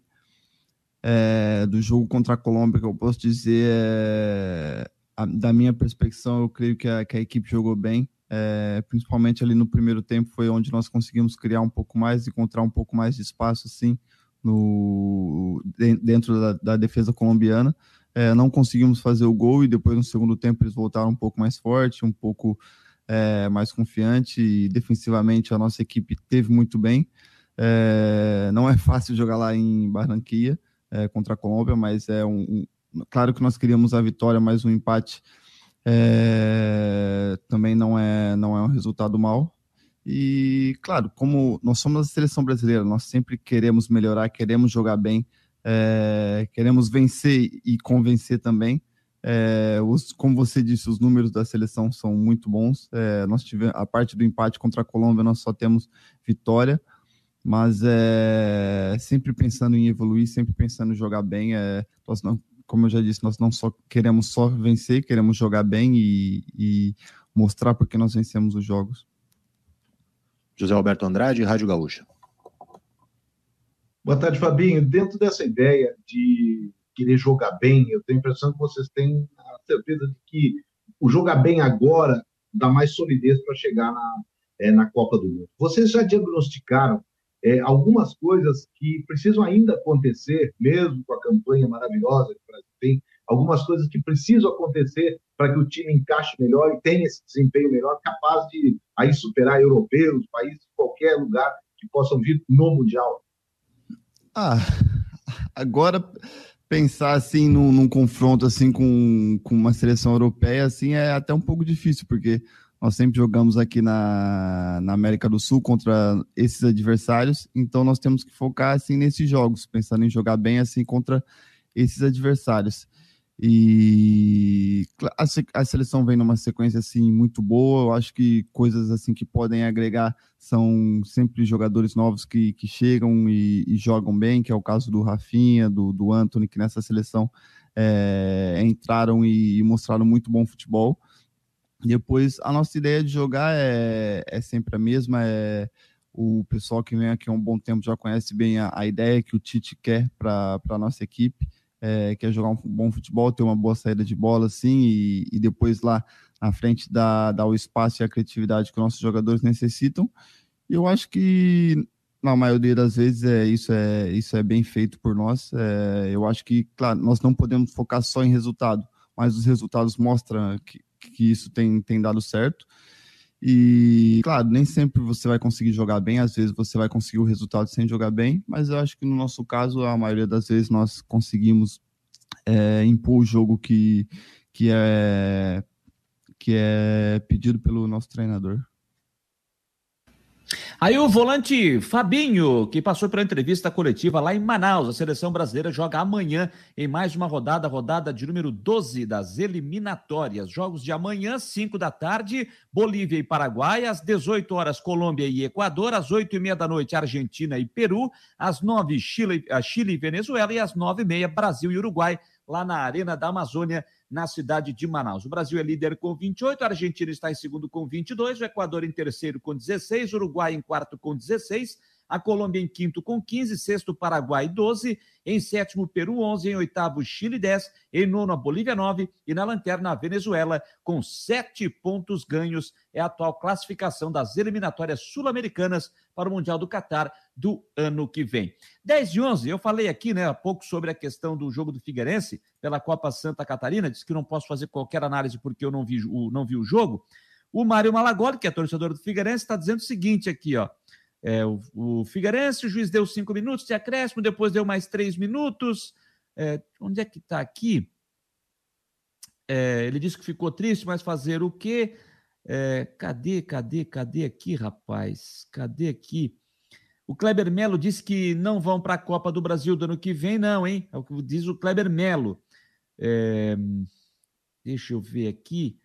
É, do jogo contra a Colômbia, que eu posso dizer, é, a, da minha perspectiva, eu creio que a, que a equipe jogou bem, é, principalmente ali no primeiro tempo, foi onde nós conseguimos criar um pouco mais, encontrar um pouco mais de espaço, assim, no, dentro da, da defesa colombiana. É, não conseguimos fazer o gol e depois no segundo tempo eles voltaram um pouco mais forte, um pouco é, mais confiante e defensivamente a nossa equipe teve muito bem. É, não é [LAUGHS] fácil jogar lá em Barranquilla é, contra a Colômbia, mas é um, um, claro que nós queríamos a vitória, mas um empate é, também não é não é um resultado mal. E claro, como nós somos a seleção brasileira, nós sempre queremos melhorar, queremos jogar bem, é, queremos vencer e convencer também. É, os, como você disse, os números da seleção são muito bons. É, nós tivemos a parte do empate contra a Colômbia, nós só temos vitória, mas é, sempre pensando em evoluir, sempre pensando em jogar bem. É, nós não, como eu já disse, nós não só queremos só vencer, queremos jogar bem e, e mostrar porque nós vencemos os jogos. José Alberto Andrade, Rádio Gaúcha. Boa tarde, Fabinho. Dentro dessa ideia de querer jogar bem. Eu tenho a impressão que vocês têm a certeza de que o jogar bem agora dá mais solidez para chegar na, é, na Copa do Mundo. Vocês já diagnosticaram é, algumas coisas que precisam ainda acontecer, mesmo com a campanha maravilhosa que o Brasil tem, algumas coisas que precisam acontecer para que o time encaixe melhor e tenha esse desempenho melhor, capaz de aí superar europeus, países qualquer lugar que possam vir no Mundial? Ah, agora pensar assim num, num, confronto assim com, com uma seleção europeia assim é até um pouco difícil porque nós sempre jogamos aqui na, na América do Sul contra esses adversários então nós temos que focar assim nesses jogos pensando em jogar bem assim contra esses adversários E a, seleção vem numa sequência assim muito boa. Eu acho que coisas assim que podem agregar são sempre jogadores novos que, que chegam e, e jogam bem, que é o caso do Rafinha, do, do Anthony, que nessa seleção é, entraram e, e mostraram muito bom futebol. Depois, a nossa ideia de jogar é, é sempre a mesma. É, o pessoal que vem aqui há um bom tempo já conhece bem a, a ideia que o Tite quer para a nossa equipe é, quer jogar um bom futebol, ter uma boa saída de bola, assim, e, e depois lá na frente dar, o espaço e a criatividade que nossos jogadores necessitam. E eu acho que na maioria das vezes é isso é isso é bem feito por nós. É, eu acho que, claro, nós não podemos focar só em resultado, mas os resultados mostram que, que isso tem, tem dado certo. E, claro, nem sempre você vai conseguir jogar bem, às vezes você vai conseguir o resultado sem jogar bem, mas eu acho que no nosso caso, a maioria das vezes nós conseguimos é, impor o jogo que, que, é, que é pedido pelo nosso treinador. Aí o volante Fabinho, que passou pela entrevista coletiva lá em Manaus. A seleção brasileira joga amanhã em mais uma rodada, rodada de número 12 das eliminatórias. Jogos de amanhã, 5 da tarde, Bolívia e Paraguai. Às 18 horas, Colômbia e Equador. Às 8 e meia da noite, Argentina e Peru. Às 9, Chile, Chile e Venezuela. E às 9 e meia, Brasil e Uruguai, lá na Arena da Amazônia na cidade de Manaus. O Brasil é líder com 28, a Argentina está em segundo com 22, o Equador em terceiro com 16, o Uruguai em quarto com 16, a Colômbia em quinto com 15, sexto Paraguai 12, em sétimo Peru 11, em oitavo Chile 10, em nono a Bolívia 9 e na lanterna a Venezuela com sete pontos ganhos. É a atual classificação das eliminatórias sul-americanas para o Mundial do Catar do ano que vem. 10 e 11, eu falei aqui né, há pouco sobre a questão do jogo do Figueirense pela Copa Santa Catarina, disse que não posso fazer qualquer análise porque eu não vi o, não vi o jogo. O Mário Malagoli, que é torcedor do Figueirense, está dizendo o seguinte aqui, ó. É, o, o Figueirense, o juiz deu cinco minutos de acréscimo, depois deu mais três minutos. É, onde é que está aqui? É, ele disse que ficou triste, mas fazer o quê? É, cadê, cadê, cadê aqui, rapaz? Cadê aqui? O Kleber Melo disse que não vão para a Copa do Brasil do ano que vem, não, hein? É o que diz o Kleber Melo. É, deixa eu ver aqui.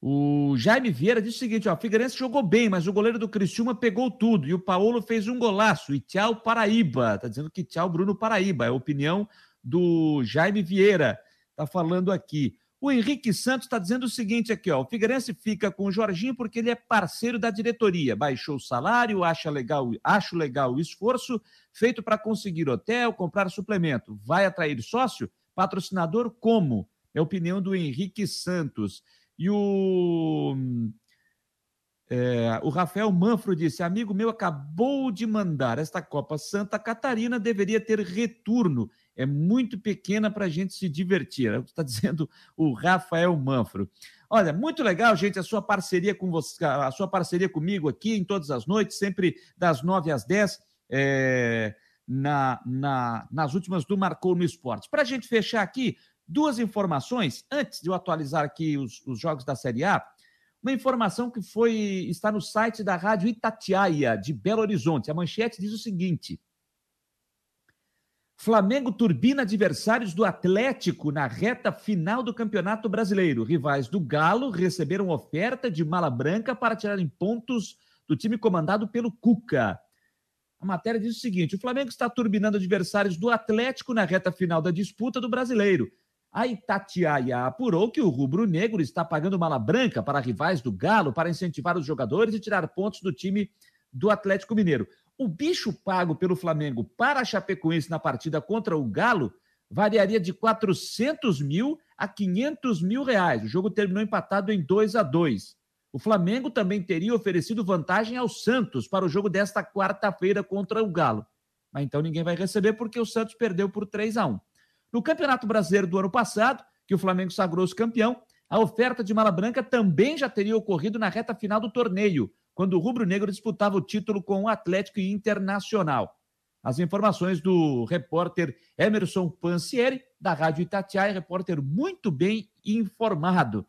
O Jaime Vieira disse o seguinte: ó, o Figueirense jogou bem, mas o goleiro do Criciúma pegou tudo e o Paulo fez um golaço. E tchau, Paraíba. Tá dizendo que tchau, Bruno Paraíba. É a opinião do Jaime Vieira. Tá falando aqui. O Henrique Santos está dizendo o seguinte aqui, ó. O Figueirense fica com o Jorginho porque ele é parceiro da diretoria. Baixou o salário, acha legal, acho legal o esforço feito para conseguir hotel, comprar suplemento. Vai atrair sócio? Patrocinador como? É a opinião do Henrique Santos. E o, é, o Rafael Manfro disse: amigo meu acabou de mandar. Esta Copa Santa Catarina deveria ter retorno. É muito pequena para a gente se divertir. É o que está [LAUGHS] dizendo o Rafael Manfro. Olha, muito legal, gente, a sua parceria com você, a sua parceria comigo aqui em todas as noites, sempre das nove às dez, é, na, na, nas últimas do Marcou no Esporte. Para a gente fechar aqui, Duas informações, antes de eu atualizar aqui os, os jogos da Série A, uma informação que foi está no site da Rádio Itatiaia, de Belo Horizonte. A manchete diz o seguinte: Flamengo turbina adversários do Atlético na reta final do Campeonato Brasileiro. Rivais do Galo receberam oferta de mala branca para tirarem pontos do time comandado pelo Cuca. A matéria diz o seguinte: o Flamengo está turbinando adversários do Atlético na reta final da disputa do Brasileiro. A Itatiaia apurou que o rubro-negro está pagando mala branca para rivais do Galo para incentivar os jogadores e tirar pontos do time do Atlético Mineiro. O bicho pago pelo Flamengo para a Chapecoense na partida contra o Galo variaria de 400 mil a 500 mil reais. O jogo terminou empatado em 2 a 2. O Flamengo também teria oferecido vantagem ao Santos para o jogo desta quarta-feira contra o Galo. Mas então ninguém vai receber porque o Santos perdeu por 3 a 1. No Campeonato Brasileiro do ano passado, que o Flamengo sagrou-se campeão, a oferta de mala branca também já teria ocorrido na reta final do torneio, quando o Rubro Negro disputava o título com o Atlético Internacional. As informações do repórter Emerson Pansieri, da Rádio Itatiaia, repórter muito bem informado.